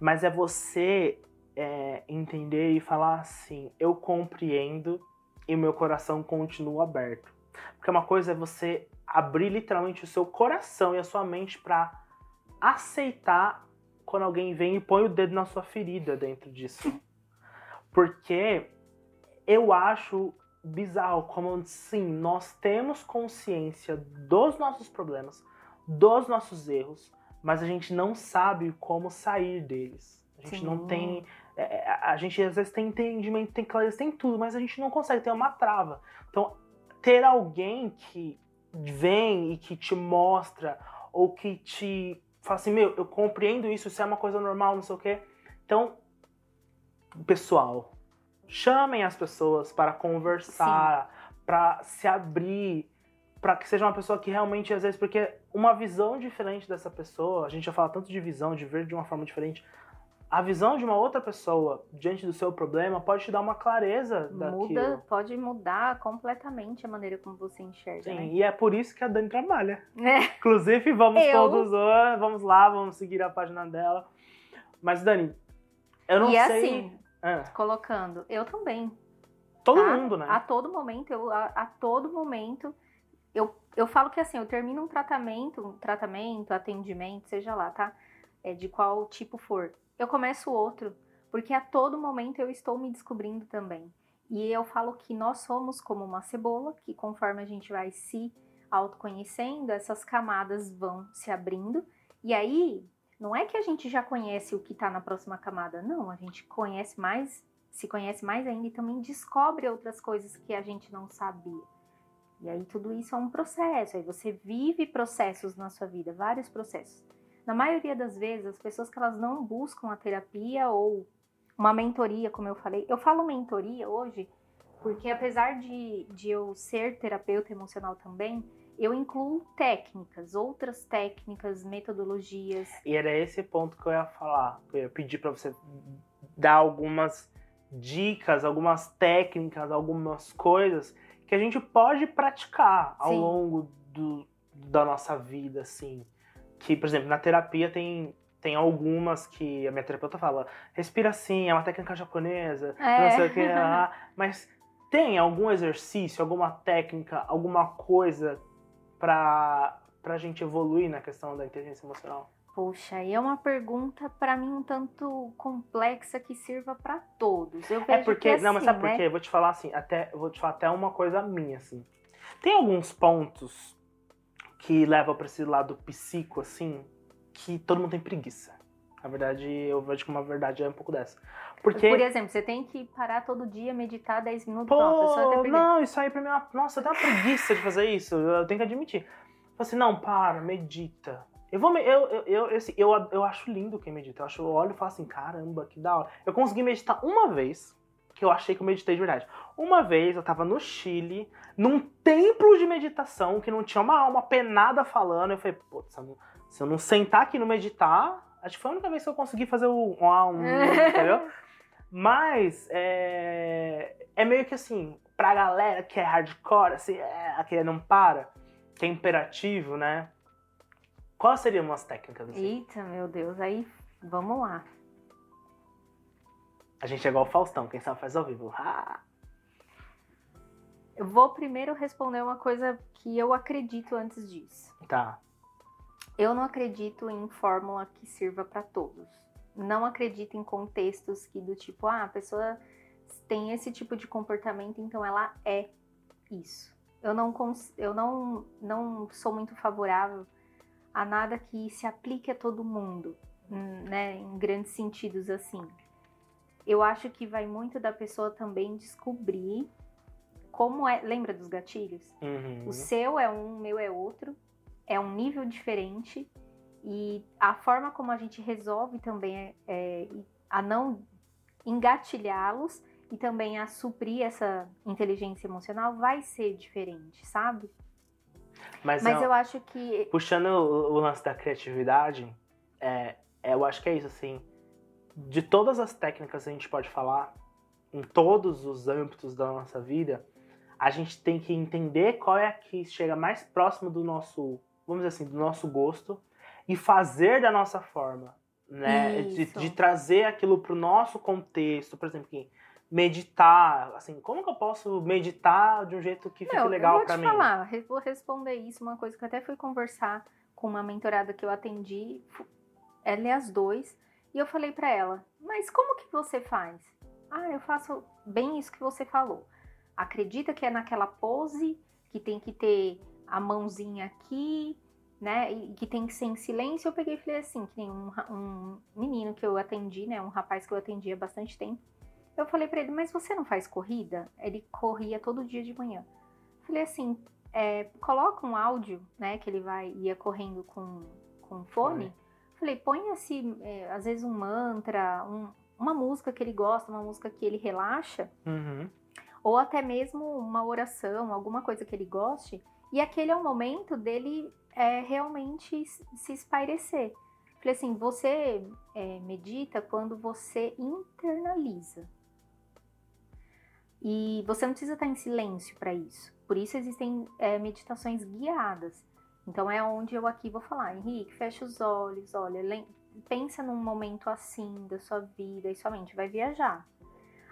[SPEAKER 2] Mas é você é, entender e falar assim: eu compreendo e meu coração continua aberto. Porque uma coisa é você abrir literalmente o seu coração e a sua mente para aceitar quando alguém vem e põe o dedo na sua ferida dentro disso. Porque eu acho bizarro como sim, nós temos consciência dos nossos problemas, dos nossos erros, mas a gente não sabe como sair deles. A gente sim. não tem. É, é, a gente às vezes tem entendimento, tem clareza, tem tudo, mas a gente não consegue, ter uma trava. Então, ter alguém que vem e que te mostra, ou que te fala assim, meu, eu compreendo isso, isso é uma coisa normal, não sei o quê. Então, pessoal, Chamem as pessoas para conversar, para se abrir, para que seja uma pessoa que realmente, às vezes, porque uma visão diferente dessa pessoa, a gente já fala tanto de visão, de ver de uma forma diferente. A visão de uma outra pessoa diante do seu problema pode te dar uma clareza daquilo.
[SPEAKER 3] Muda, pode mudar completamente a maneira como você enxerga.
[SPEAKER 2] Sim,
[SPEAKER 3] né?
[SPEAKER 2] e é por isso que a Dani trabalha. <laughs>
[SPEAKER 3] É.
[SPEAKER 2] Inclusive, vamos
[SPEAKER 3] Eu...
[SPEAKER 2] todos, vamos lá, vamos seguir a página dela. Mas, Dani, eu não
[SPEAKER 3] e
[SPEAKER 2] sei.
[SPEAKER 3] Assim, é. colocando. Eu também.
[SPEAKER 2] Todo
[SPEAKER 3] tá?
[SPEAKER 2] mundo, né?
[SPEAKER 3] A todo momento, eu, a, a, todo momento, eu, eu falo que assim, eu termino um tratamento, um tratamento, atendimento, seja lá, tá? É, de qual tipo for. Eu começo outro, porque a todo momento eu estou me descobrindo também. E eu falo que nós somos como uma cebola, que conforme a gente vai se autoconhecendo, essas camadas vão se abrindo. E aí, não é que a gente já conhece o que está na próxima camada, não, a gente conhece mais, se conhece mais ainda e também descobre outras coisas que a gente não sabia. E aí tudo isso é um processo, aí você vive processos na sua vida, vários processos. Na maioria das vezes, as pessoas que elas não buscam a terapia ou uma mentoria, como eu falei, eu falo mentoria hoje porque apesar de, de eu ser terapeuta emocional também, eu incluo técnicas, outras técnicas, metodologias.
[SPEAKER 2] E era esse ponto que eu ia falar, que eu ia pedir para você dar algumas dicas, algumas técnicas, algumas coisas que a gente pode praticar ao Sim. longo do, da nossa vida, assim. Que, por exemplo, na terapia tem, tem algumas que a minha terapeuta fala, respira assim, é uma técnica japonesa, é. não sei o que, <laughs> mas tem algum exercício, alguma técnica, alguma coisa para a gente evoluir na questão da inteligência emocional?
[SPEAKER 3] Poxa, aí é uma pergunta para mim um tanto complexa que sirva para todos. Eu
[SPEAKER 2] é
[SPEAKER 3] vejo
[SPEAKER 2] é porque,
[SPEAKER 3] que é
[SPEAKER 2] não, mas sabe
[SPEAKER 3] assim,
[SPEAKER 2] por
[SPEAKER 3] né?
[SPEAKER 2] quê? Eu vou te falar assim, até vou te falar até uma coisa minha assim. Tem alguns pontos que levam para esse lado psico assim, que todo mundo tem preguiça. Na verdade, eu vejo que uma verdade é um pouco dessa. Porque...
[SPEAKER 3] Por exemplo, você tem que parar todo dia, meditar 10 minutos.
[SPEAKER 2] Pô,
[SPEAKER 3] não,
[SPEAKER 2] não, isso aí pra mim é uma... Nossa, eu tenho uma preguiça de fazer isso. Eu tenho que admitir. Falei assim, não, para, medita. Eu vou. Eu, eu, eu, assim, eu, eu acho lindo quem medita. Eu, acho, eu olho e falo assim, caramba, que da hora. Eu consegui meditar uma vez, que eu achei que eu meditei de verdade. Uma vez eu tava no Chile, num templo de meditação, que não tinha uma alma penada falando. Eu falei, putz, se eu não sentar aqui no meditar, acho que foi a única vez que eu consegui fazer o um, um, <laughs> entendeu? Mas é, é meio que assim, pra galera que é hardcore, assim, é, que não para, que é imperativo, né? Quais seriam umas técnicas assim?
[SPEAKER 3] Eita, meu Deus, aí vamos lá.
[SPEAKER 2] A gente é igual o Faustão, quem sabe faz ao vivo. Ah!
[SPEAKER 3] Eu vou primeiro responder uma coisa que eu acredito antes disso.
[SPEAKER 2] Tá.
[SPEAKER 3] Eu não acredito em fórmula que sirva para todos. Não acredito em contextos que do tipo, ah, a pessoa tem esse tipo de comportamento, então ela é isso. Eu não, eu não, não sou muito favorável a nada que se aplique a todo mundo, né, em grandes sentidos assim. Eu acho que vai muito da pessoa também descobrir como é. Lembra dos gatilhos?
[SPEAKER 2] Uhum.
[SPEAKER 3] O seu é um, o meu é outro, é um nível diferente e a forma como a gente resolve também é, é a não engatilhá-los e também a suprir essa inteligência emocional vai ser diferente, sabe?
[SPEAKER 2] Mas,
[SPEAKER 3] Mas
[SPEAKER 2] eu,
[SPEAKER 3] eu acho que.
[SPEAKER 2] Puxando o, o lance da criatividade, é, é, eu acho que é isso, assim. De todas as técnicas que a gente pode falar, em todos os âmbitos da nossa vida, a gente tem que entender qual é a que chega mais próximo do nosso, vamos dizer assim, do nosso gosto e fazer da nossa forma, né? De, de, trazer aquilo para o nosso contexto, por exemplo, meditar, assim, como que eu posso meditar de um jeito que fique legal para mim?
[SPEAKER 3] Eu vou te falar, vou responder isso, uma coisa que eu até fui conversar com uma mentorada que eu atendi, ela é as dois, e eu falei para ela, mas como que você faz? Ah, eu faço bem isso que você falou. Acredita que é naquela pose, que tem que ter a mãozinha aqui, né, e que tem que ser em silêncio. Eu peguei e falei assim, que nem um, um menino que eu atendi, né, um rapaz que eu atendi há bastante tempo, eu falei para ele, mas você não faz corrida? Ele corria todo dia de manhã. Falei assim, é, coloca um áudio, né, que ele vai ia correndo com, com fone. Falei, põe assim, é, às vezes um mantra, um, uma música que ele gosta, uma música que ele relaxa,
[SPEAKER 2] uhum.
[SPEAKER 3] ou até mesmo uma oração, alguma coisa que ele goste. E aquele é o momento dele é, realmente se espairecer. Falei assim, você é, medita quando você internaliza. E você não precisa estar em silêncio para isso. Por isso existem é, meditações guiadas. Então é onde eu aqui vou falar, Henrique, fecha os olhos, olha, pensa num momento assim da sua vida e sua mente vai viajar.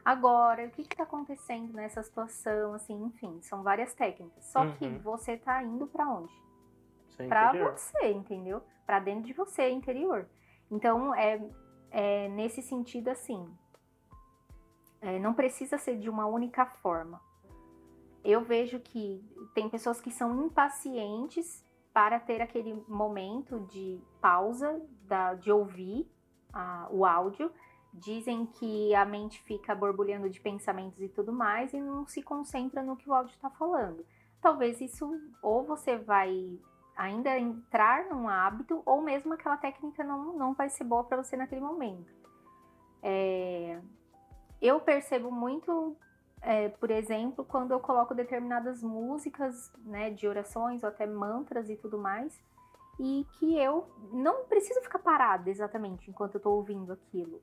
[SPEAKER 3] Agora, o que está acontecendo nessa situação, assim, enfim, são várias técnicas. Só uhum. que você está indo para onde? Para você, entendeu? Para dentro de você, interior. Então, é, é nesse sentido assim, é, não precisa ser de uma única forma. Eu vejo que tem pessoas que são impacientes para ter aquele momento de pausa, da, de ouvir a, o áudio. Dizem que a mente fica borbulhando de pensamentos e tudo mais e não se concentra no que o áudio está falando. Talvez isso, ou você vai ainda entrar num hábito, ou mesmo aquela técnica não, não vai ser boa para você naquele momento. É, eu percebo muito, é, por exemplo, quando eu coloco determinadas músicas, né, de orações ou até mantras e tudo mais, e que eu não preciso ficar parada exatamente enquanto eu estou ouvindo aquilo.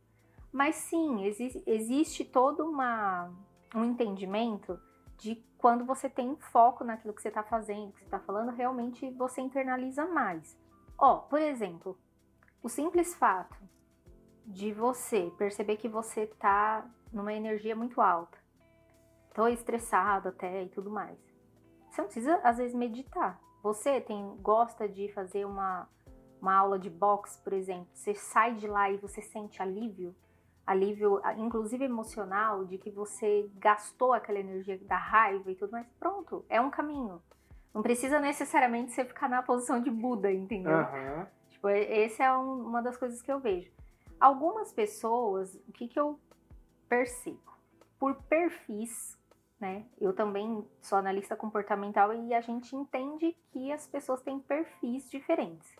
[SPEAKER 3] Mas sim, exi existe todo uma, um entendimento de quando você tem foco naquilo que você está fazendo, que você está falando, realmente você internaliza mais. Ó, por exemplo, o simples fato de você perceber que você está numa energia muito alta. Tô estressado até e tudo mais. Você não precisa, às vezes, meditar. Você tem, gosta de fazer uma, uma aula de boxe, por exemplo. Você sai de lá e você sente alívio, alívio, inclusive emocional, de que você gastou aquela energia da raiva e tudo mais. Pronto, é um caminho. Não precisa necessariamente você ficar na posição de Buda, entendeu?
[SPEAKER 2] Uhum.
[SPEAKER 3] Tipo, esse é um, uma das coisas que eu vejo. Algumas pessoas, o que, que eu percebo. Por perfis, né? Eu também sou analista comportamental e a gente entende que as pessoas têm perfis diferentes.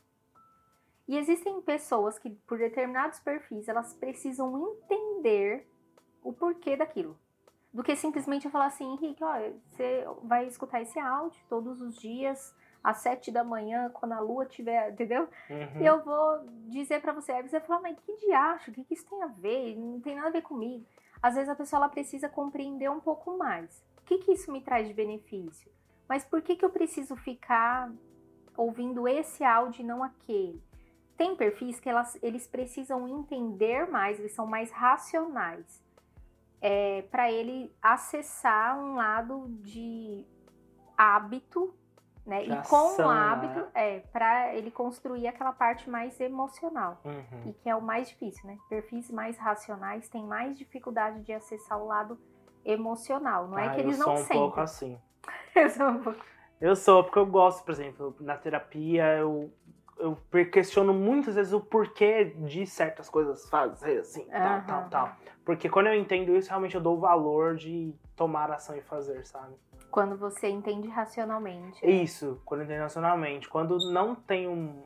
[SPEAKER 3] E existem pessoas que, por determinados perfis, elas precisam entender o porquê daquilo. Do que simplesmente eu falar assim, Henrique, ó, você vai escutar esse áudio todos os dias, às sete da manhã, quando a lua tiver, entendeu?
[SPEAKER 2] Uhum.
[SPEAKER 3] E eu vou dizer para você, aí você fala, mas que diacho, o que, que isso tem a ver? Não tem nada a ver comigo. Às vezes a pessoa ela precisa compreender um pouco mais. O que, que isso me traz de benefício? Mas por que, que eu preciso ficar ouvindo esse áudio e não aquele? Tem perfis que elas, eles precisam entender mais, eles são mais racionais. É, para ele acessar um lado de hábito, né?
[SPEAKER 2] De
[SPEAKER 3] e com o
[SPEAKER 2] né?
[SPEAKER 3] hábito, é, para ele construir aquela parte mais emocional.
[SPEAKER 2] Uhum.
[SPEAKER 3] E que é o mais difícil, né? Perfis mais racionais têm mais dificuldade de acessar o lado emocional. Não é
[SPEAKER 2] Ah,
[SPEAKER 3] que eles
[SPEAKER 2] eu
[SPEAKER 3] não
[SPEAKER 2] sou um
[SPEAKER 3] sentem.
[SPEAKER 2] pouco assim. <laughs>
[SPEAKER 3] Eu sou um pouco-
[SPEAKER 2] Eu sou, porque eu gosto, por exemplo, na terapia eu, eu questiono muitas vezes o porquê de certas coisas fazer assim, tal,
[SPEAKER 3] Aham.
[SPEAKER 2] tal, tal. Porque quando eu entendo isso, realmente eu dou o valor de tomar ação e fazer, sabe?
[SPEAKER 3] Quando você entende racionalmente. né?
[SPEAKER 2] Isso, quando internacionalmente. Quando não tem um.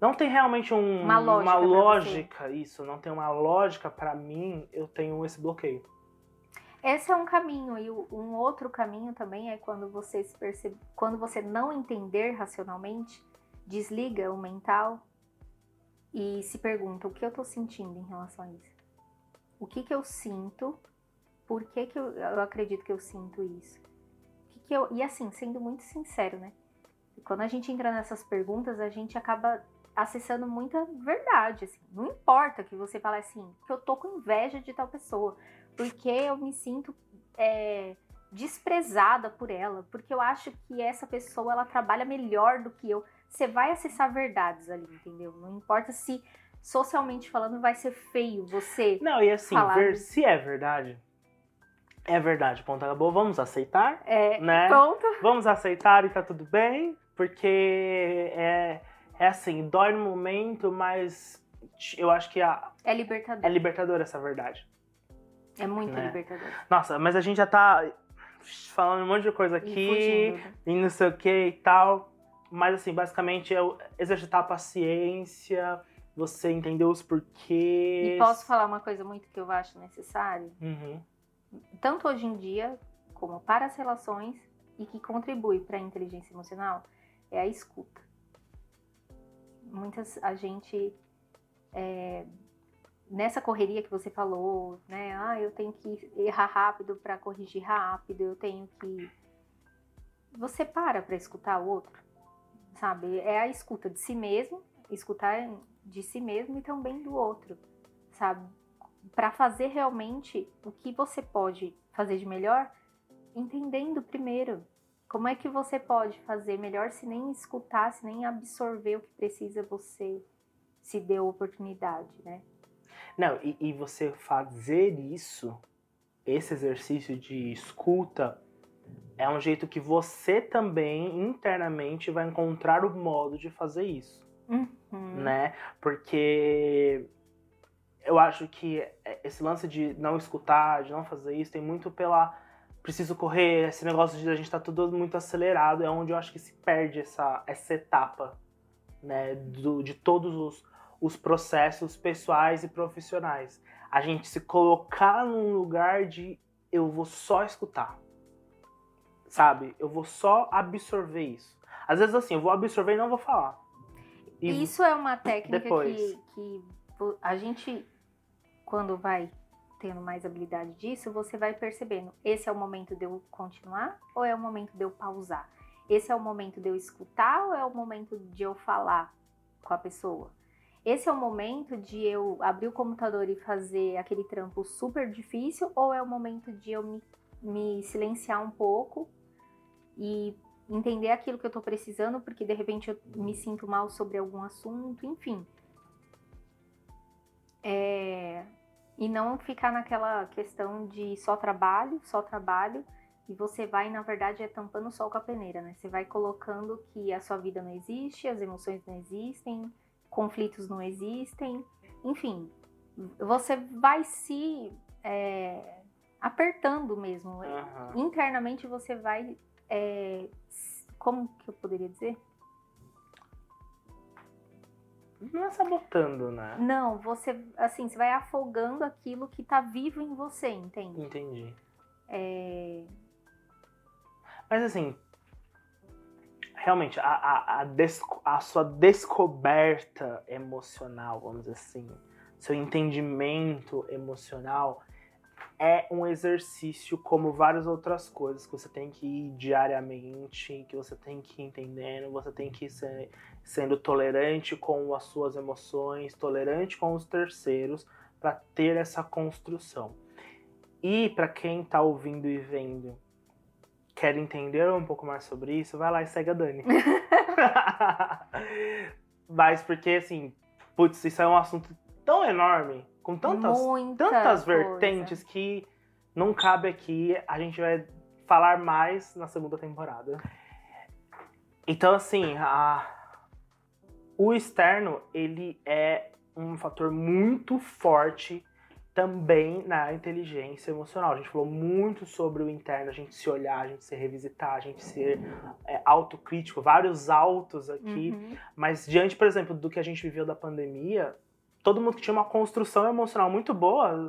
[SPEAKER 2] Não tem realmente um,
[SPEAKER 3] Uma lógica você.
[SPEAKER 2] lógica, isso, não tem uma lógica pra mim, eu tenho esse bloqueio.
[SPEAKER 3] Esse é um caminho e um outro caminho também é quando você se percebe, quando você não entender racionalmente, desliga o mental e se pergunta o que eu tô sentindo em relação a isso. O que que eu sinto? Por que que eu, eu acredito que eu sinto isso? Que que eu, e assim, sendo muito sincero, né? Quando a gente entra nessas perguntas, a gente acaba acessando muita verdade, assim. Não importa que você fale assim, que eu tô com inveja de tal pessoa porque eu me sinto é, desprezada por ela, porque eu acho que essa pessoa ela trabalha melhor do que eu. Você vai acessar verdades ali, entendeu? Não importa se socialmente falando vai ser feio você.
[SPEAKER 2] Não, e assim, ver,
[SPEAKER 3] de-
[SPEAKER 2] se é verdade, é verdade, ponto acabou, vamos aceitar,
[SPEAKER 3] É,
[SPEAKER 2] né?
[SPEAKER 3] Pronto.
[SPEAKER 2] Vamos aceitar e tá tudo bem, porque é, é assim, dói no momento, mas eu acho que a-
[SPEAKER 3] É libertador.
[SPEAKER 2] é libertador essa verdade.
[SPEAKER 3] É, muito
[SPEAKER 2] né?
[SPEAKER 3] libertador.
[SPEAKER 2] Nossa, mas a gente já tá falando um monte de coisa
[SPEAKER 3] E
[SPEAKER 2] aqui,
[SPEAKER 3] fugindo.
[SPEAKER 2] e não sei o que e tal. Mas assim, basicamente é exercitar a paciência, você entender os porquês.
[SPEAKER 3] E posso falar uma coisa muito que eu acho necessário?
[SPEAKER 2] Uhum.
[SPEAKER 3] tanto hoje em dia como para as relações e que contribui para a inteligência emocional é a escuta. Muitas a gente é, nessa correria que você falou, né? Ah, eu tenho que errar rápido para corrigir rápido, eu tenho que você para para escutar o outro, sabe? É a escuta de si mesmo, escutar de si mesmo e também do outro, sabe? Para fazer realmente o que você pode fazer de melhor, entendendo primeiro. Como é que você pode fazer melhor se nem escutar, se nem absorver o que precisa você se deu oportunidade, né?
[SPEAKER 2] Não, e, e você fazer isso, esse exercício de escuta, é um jeito que você também internamente vai encontrar o modo de fazer isso.
[SPEAKER 3] Uhum.
[SPEAKER 2] né? Porque eu acho que esse lance de não escutar, de não fazer isso, tem muito pela preciso correr, esse negócio de a gente tá tudo muito acelerado, é onde eu acho que se perde essa, essa etapa, né, do, de todos os, os processos pessoais e profissionais. A gente se colocar num lugar de eu vou só escutar, sabe? Eu vou só absorver isso. Às vezes assim, eu vou absorver e não vou falar. E
[SPEAKER 3] Isso é uma técnica que, que a gente, quando vai tendo mais habilidade disso, você vai percebendo. Esse é o momento de eu continuar ou é o momento de eu pausar? Esse é o momento de eu escutar ou é o momento de eu falar com a pessoa? Esse é o momento de eu abrir o computador e fazer aquele trampo super difícil ou é o momento de eu me, me silenciar um pouco e entender aquilo que eu tô precisando, porque de repente eu me sinto mal sobre algum assunto, enfim. É, E não ficar naquela questão de só trabalho, só trabalho, e você vai, na verdade, é tampando o sol com a peneira, né? Você vai colocando que a sua vida não existe, as emoções não existem, conflitos não existem, enfim. Você vai se é, apertando mesmo.
[SPEAKER 2] Aham.
[SPEAKER 3] Internamente você vai é, como que eu poderia dizer?
[SPEAKER 2] Não é sabotando, né?
[SPEAKER 3] Não, você assim, você vai afogando aquilo que tá vivo em você, entende?
[SPEAKER 2] Entendi.
[SPEAKER 3] É,
[SPEAKER 2] Mas assim, realmente, a, a, a, desco- a sua descoberta emocional, vamos dizer assim, seu entendimento emocional, é um exercício como várias outras coisas que você tem que ir diariamente, que você tem que ir entendendo, você tem que ir ser, sendo tolerante com as suas emoções, tolerante com os terceiros, para ter essa construção. E para quem está ouvindo e vendo, quer entender um pouco mais sobre isso, vai lá e segue a Dani. <laughs> <laughs> Mas porque assim, putz, isso é um assunto tão enorme, com tantas, tantas vertentes que não cabe aqui. A gente vai falar mais na segunda temporada. Então, assim, a... o externo, ele é um fator muito forte também na inteligência emocional. A gente falou muito sobre o interno, a gente se olhar, a gente se revisitar, a gente ser é, autocrítico, vários autos aqui. Uhum. Mas diante, por exemplo, do que a gente viveu da pandemia, todo mundo que tinha uma construção emocional muito boa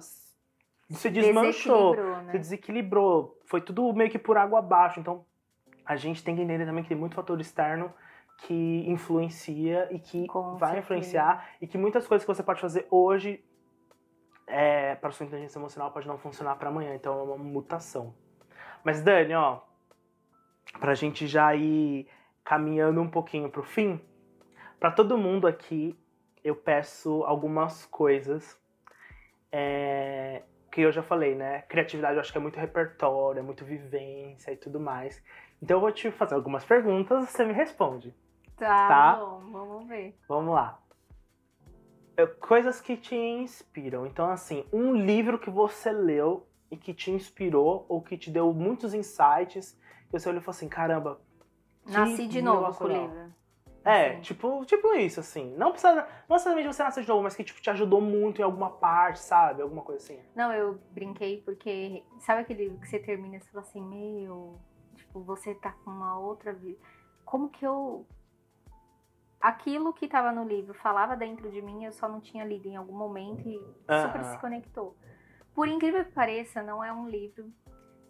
[SPEAKER 2] se desmanchou, né? se desequilibrou. Foi tudo meio que por água abaixo. Então, a gente tem que entender também que tem muito fator externo que influencia e que Com vai certeza. influenciar e que muitas coisas que você pode fazer hoje é, para sua inteligência emocional pode não funcionar para amanhã, então é uma mutação. Mas Dani, ó, pra gente já ir caminhando um pouquinho pro fim, para todo mundo aqui eu peço algumas coisas é, que eu já falei, né? Criatividade eu acho que é muito repertório, é muito vivência e tudo mais. Então eu vou te fazer algumas perguntas e você me responde.
[SPEAKER 3] Tá, tá? bom, vamos ver.
[SPEAKER 2] Vamos lá. Coisas que te inspiram. Então, assim, um livro que você leu e que te inspirou ou que te deu muitos insights, que você olhou e falou assim, caramba.
[SPEAKER 3] Nasci de novo com o livro.
[SPEAKER 2] É, assim. tipo, tipo isso, assim. Não precisa. Não necessariamente você nascer de novo, mas que tipo, te ajudou muito em alguma parte, sabe? Alguma coisa assim.
[SPEAKER 3] Não, eu brinquei porque. Sabe aquele livro que você termina e você fala assim, meu. Tipo, você tá com uma outra vida. Como que eu aquilo que estava no livro falava dentro de mim, eu só não tinha lido em algum momento e super se conectou. Por incrível que pareça, não é um livro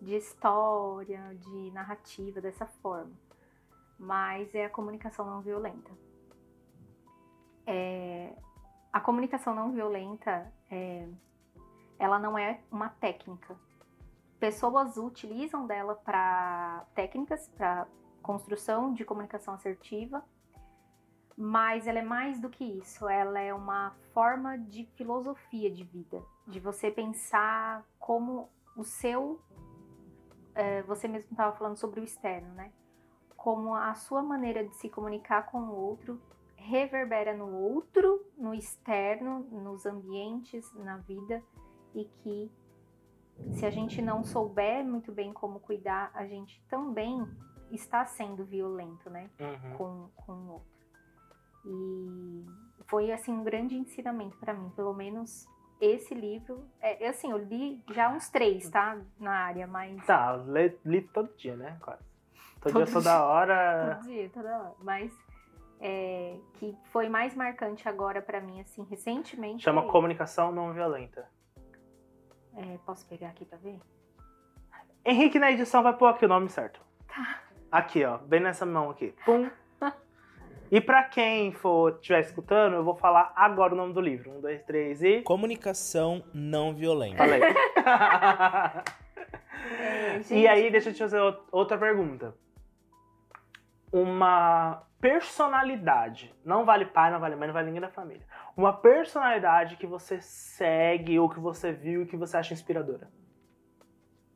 [SPEAKER 3] de história, de narrativa dessa forma, mas é a comunicação não violenta. É, a comunicação não violenta, é, ela não é uma técnica. Pessoas utilizam dela para técnicas, para construção de comunicação assertiva, mas ela é mais do que isso, ela é uma forma de filosofia de vida, de você pensar como o seu. É, você mesmo estava falando sobre o externo, né? Como a sua maneira de se comunicar com o outro reverbera no outro, no externo, nos ambientes, na vida, e que se a gente não souber muito bem como cuidar, a gente também está sendo violento, né? Uhum. Com, com o outro. E foi assim um grande ensinamento para mim, pelo menos esse livro. É, é, assim, eu li já uns três, tá? Na área, mas.
[SPEAKER 2] Tá, li, li todo dia, né? Quase. Todo, todo dia, toda hora.
[SPEAKER 3] Todo dia, toda hora. Mas é, que foi mais marcante agora para mim, assim, recentemente.
[SPEAKER 2] Chama é Comunicação Não Violenta.
[SPEAKER 3] É, posso pegar aqui pra ver?
[SPEAKER 2] Henrique na edição vai pôr aqui o nome certo.
[SPEAKER 3] Tá.
[SPEAKER 2] Aqui, ó, bem nessa mão aqui. Pum. <laughs> E para quem for estiver escutando, eu vou falar agora o nome do livro. Um, dois, três e.
[SPEAKER 4] Comunicação não violenta.
[SPEAKER 2] Falei. <laughs> é, e aí, deixa eu te fazer outra pergunta. Uma personalidade. Não vale pai, não vale mãe, não vale ninguém da família. Uma personalidade que você segue ou que você viu e que você acha inspiradora.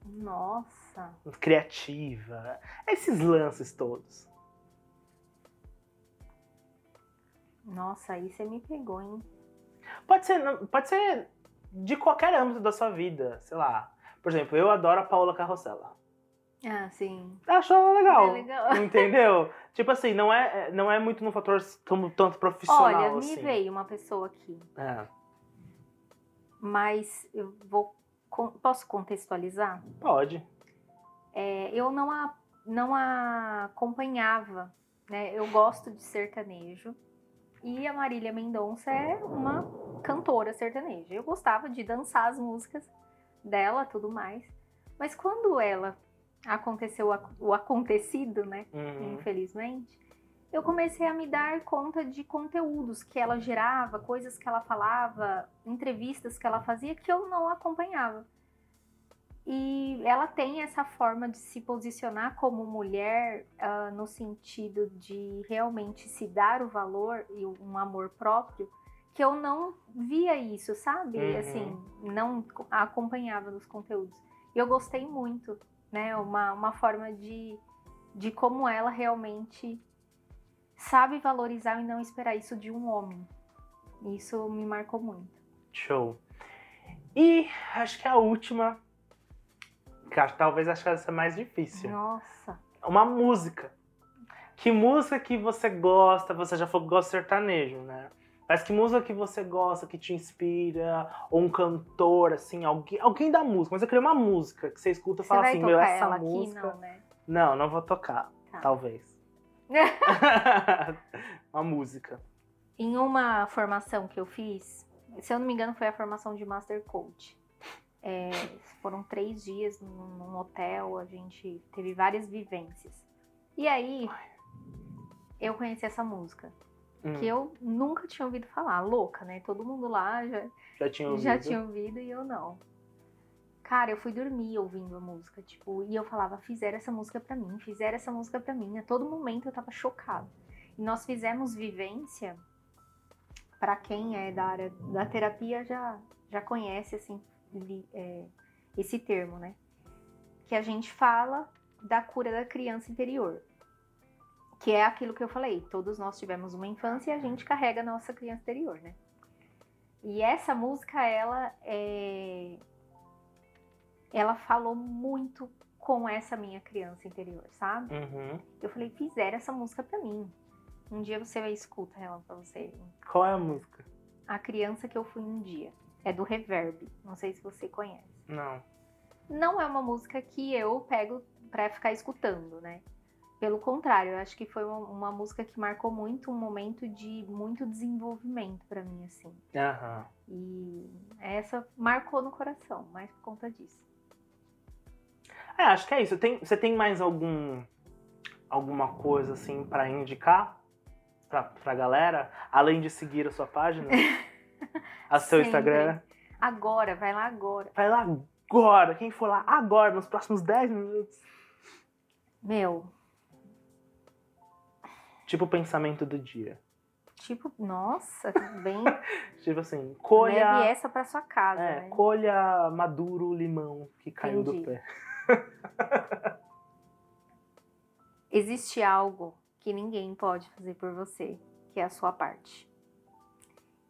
[SPEAKER 3] Nossa.
[SPEAKER 2] Criativa. Esses lances todos.
[SPEAKER 3] Nossa, aí você me pegou, hein?
[SPEAKER 2] Pode ser, pode ser de qualquer âmbito da sua vida, sei lá. Por exemplo, eu adoro a Paola Carrossela.
[SPEAKER 3] Ah, sim.
[SPEAKER 2] Acho ela legal. É legal. <laughs> Entendeu? tipo assim, não é, não é muito no fator como tanto profissional.
[SPEAKER 3] Olha,
[SPEAKER 2] assim.
[SPEAKER 3] me veio uma pessoa aqui.
[SPEAKER 2] É.
[SPEAKER 3] Mas eu vou. Posso contextualizar?
[SPEAKER 2] Pode.
[SPEAKER 3] É, eu não a, não a acompanhava, né? Eu gosto de sertanejo. E a Marília Mendonça é uma cantora sertaneja. Eu gostava de dançar as músicas dela, tudo mais. Mas quando ela aconteceu o acontecido, né? Uhum. Infelizmente, eu comecei a me dar conta de conteúdos que ela gerava, coisas que ela falava, entrevistas que ela fazia que eu não acompanhava. E ela tem essa forma de se posicionar como mulher uh, no sentido de realmente se dar o valor e um amor próprio que eu não via isso, sabe?
[SPEAKER 2] Uhum.
[SPEAKER 3] Assim, não acompanhava nos conteúdos. E eu gostei muito, né? Uma, uma forma de, de como ela realmente sabe valorizar e não esperar isso de um homem. Isso me marcou muito.
[SPEAKER 2] Show. E acho que a última, que acho, talvez acho que essa é mais difícil.
[SPEAKER 3] Nossa.
[SPEAKER 2] Uma música. Que música que você gosta? Você já falou que gosta de sertanejo, né? Mas que música que você gosta, que te inspira? Ou um cantor, assim, alguém, alguém da música. Mas eu queria uma música que você escuta e fala assim, meu, essa
[SPEAKER 3] ela
[SPEAKER 2] música.
[SPEAKER 3] aqui, não, né?
[SPEAKER 2] Não, não vou tocar.
[SPEAKER 3] Tá.
[SPEAKER 2] Talvez. <laughs> uma música.
[SPEAKER 3] Em uma formação que eu fiz, se eu não me engano, foi a formação de Master Coach. É, foram três dias num, num hotel, a gente teve várias vivências. E aí, eu conheci essa música,
[SPEAKER 2] Hum,
[SPEAKER 3] que eu nunca tinha ouvido falar. Louca, né? Todo mundo lá já,
[SPEAKER 2] já tinha ouvido.
[SPEAKER 3] já tinha ouvido e eu não. Cara, eu fui dormir ouvindo a música, tipo, e eu falava, fizeram essa música pra mim, fizeram essa música pra mim. A todo momento eu tava chocada. E nós fizemos vivência, pra quem é da área da terapia já, já conhece, assim, li- é, esse termo, né? Que a gente fala da cura da criança interior. Que é aquilo que eu falei, todos nós tivemos uma infância e a gente carrega a nossa criança interior, né? E essa música, ela é... Ela falou muito com essa minha criança interior, sabe?
[SPEAKER 2] Uhum.
[SPEAKER 3] Eu falei, fizeram essa música pra mim. Um dia você vai escutar ela pra você.
[SPEAKER 2] Qual é a música?
[SPEAKER 3] A criança que eu fui um dia. É do Reverb. Não sei se você conhece.
[SPEAKER 2] Não.
[SPEAKER 3] Não é uma música que eu pego pra ficar escutando, né? Pelo contrário, eu acho que foi uma, uma música que marcou muito um momento de muito desenvolvimento pra mim, assim.
[SPEAKER 2] Aham.
[SPEAKER 3] E essa marcou no coração, mais por conta disso.
[SPEAKER 2] É, acho que é isso. Tem, você tem mais algum alguma coisa assim pra indicar pra, pra galera, além de seguir a sua página, <laughs> a seu
[SPEAKER 3] Sempre.
[SPEAKER 2] Instagram?
[SPEAKER 3] Agora, vai lá agora.
[SPEAKER 2] Vai lá agora. Quem for lá agora, nos próximos 10 minutos.
[SPEAKER 3] Meu,
[SPEAKER 2] Tipo o pensamento do dia.
[SPEAKER 3] tipo, nossa, bem. <laughs>
[SPEAKER 2] Tipo assim,
[SPEAKER 3] Leve
[SPEAKER 2] colha.
[SPEAKER 3] essa pra sua casa,
[SPEAKER 2] É,
[SPEAKER 3] né?
[SPEAKER 2] colha maduro o limão que caiu do
[SPEAKER 3] Entendi.
[SPEAKER 2] pé. <laughs>
[SPEAKER 3] Existe algo que ninguém pode fazer por você, que é a sua parte.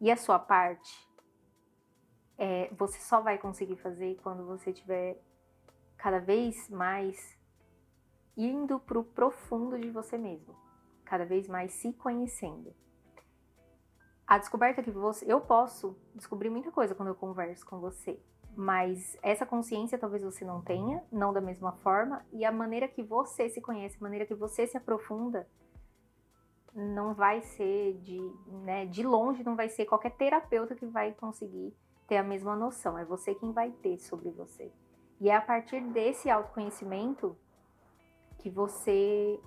[SPEAKER 3] E a sua parte é, você só vai conseguir fazer quando você estiver cada vez mais indo pro profundo de você mesmo, cada vez mais se conhecendo. A descoberta que você, eu posso descobrir muita coisa quando eu converso com você, mas essa consciência talvez você não tenha, não da mesma forma, e a maneira que você se conhece, a maneira que você se aprofunda, não vai ser de, né, de longe, não vai ser qualquer terapeuta que vai conseguir ter a mesma noção, é você quem vai ter sobre você. E é a partir desse autoconhecimento que você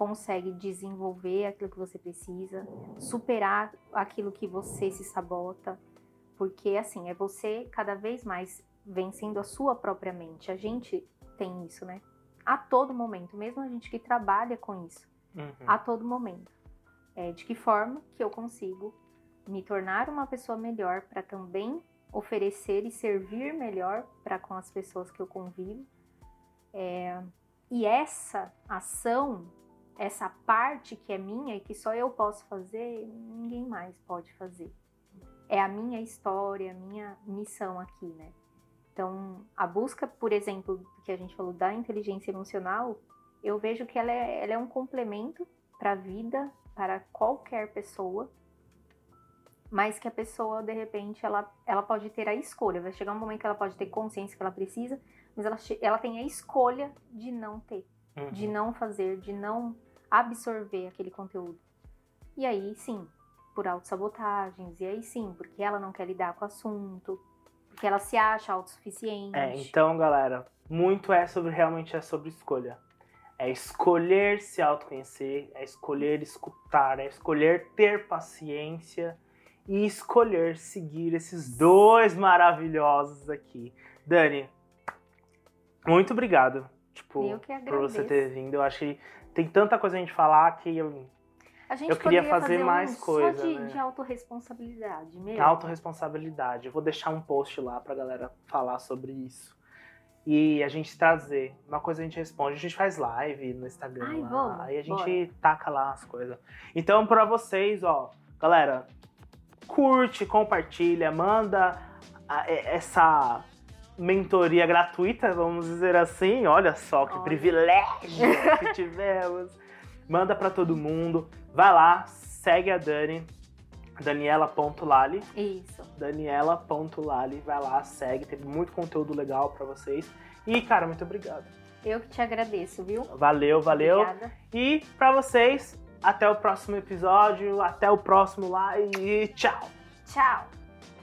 [SPEAKER 3] consegue desenvolver aquilo que você precisa, superar aquilo que você se sabota, porque assim, é você cada vez mais vencendo a sua própria mente. A gente tem isso, né? A todo momento, mesmo a gente que trabalha com isso,
[SPEAKER 2] Uhum.
[SPEAKER 3] a todo momento. É, de que forma que eu consigo me tornar uma pessoa melhor para também oferecer e servir melhor para com as pessoas que eu convivo. É, e essa ação, essa parte que é minha e que só eu posso fazer, ninguém mais pode fazer. É a minha história, a minha missão aqui, né? Então, a busca, por exemplo, que a gente falou da inteligência emocional, eu vejo que ela é, ela é um complemento para a vida, para qualquer pessoa, mas que a pessoa, de repente, ela, ela pode ter a escolha. Vai chegar um momento que ela pode ter consciência que ela precisa, mas ela, ela tem a escolha de não ter,
[SPEAKER 2] Uhum.
[SPEAKER 3] de não fazer, de não absorver aquele conteúdo. E aí, sim, por autossabotagens, e aí sim, porque ela não quer lidar com o assunto, porque ela se acha autossuficiente.
[SPEAKER 2] É, então, galera, muito é sobre realmente é sobre escolha. é escolher se autoconhecer, é escolher escutar, é escolher ter paciência e escolher seguir esses dois maravilhosos aqui. Dani, muito obrigado. Tipo, por você ter vindo. Eu que tem tanta coisa a gente falar que eu,
[SPEAKER 3] A gente
[SPEAKER 2] Eu queria fazer
[SPEAKER 3] um
[SPEAKER 2] mais coisa,
[SPEAKER 3] só de,
[SPEAKER 2] né?
[SPEAKER 3] de autorresponsabilidade mesmo.
[SPEAKER 2] autorresponsabilidade. Eu vou deixar um post lá pra galera falar sobre isso. E a gente trazer. Uma coisa a gente responde. A gente faz live no Instagram
[SPEAKER 3] Ai,
[SPEAKER 2] lá.
[SPEAKER 3] vamos,
[SPEAKER 2] aí a gente taca lá as coisas. Então, pra vocês, ó, galera, curte, compartilha, manda essa mentoria gratuita, vamos dizer assim. Olha só que
[SPEAKER 3] Olha.
[SPEAKER 2] privilégio que <laughs> tivemos. Manda pra todo mundo. Vai lá, segue a Dani, Daniela.lali.
[SPEAKER 3] Isso.
[SPEAKER 2] Daniela.lali, vai lá, segue, teve muito conteúdo legal pra vocês. E, cara, muito obrigado.
[SPEAKER 3] Eu que te agradeço, viu?
[SPEAKER 2] Valeu, valeu.
[SPEAKER 3] Obrigada.
[SPEAKER 2] E pra vocês, até o próximo episódio, até o próximo lá e tchau!
[SPEAKER 3] Tchau.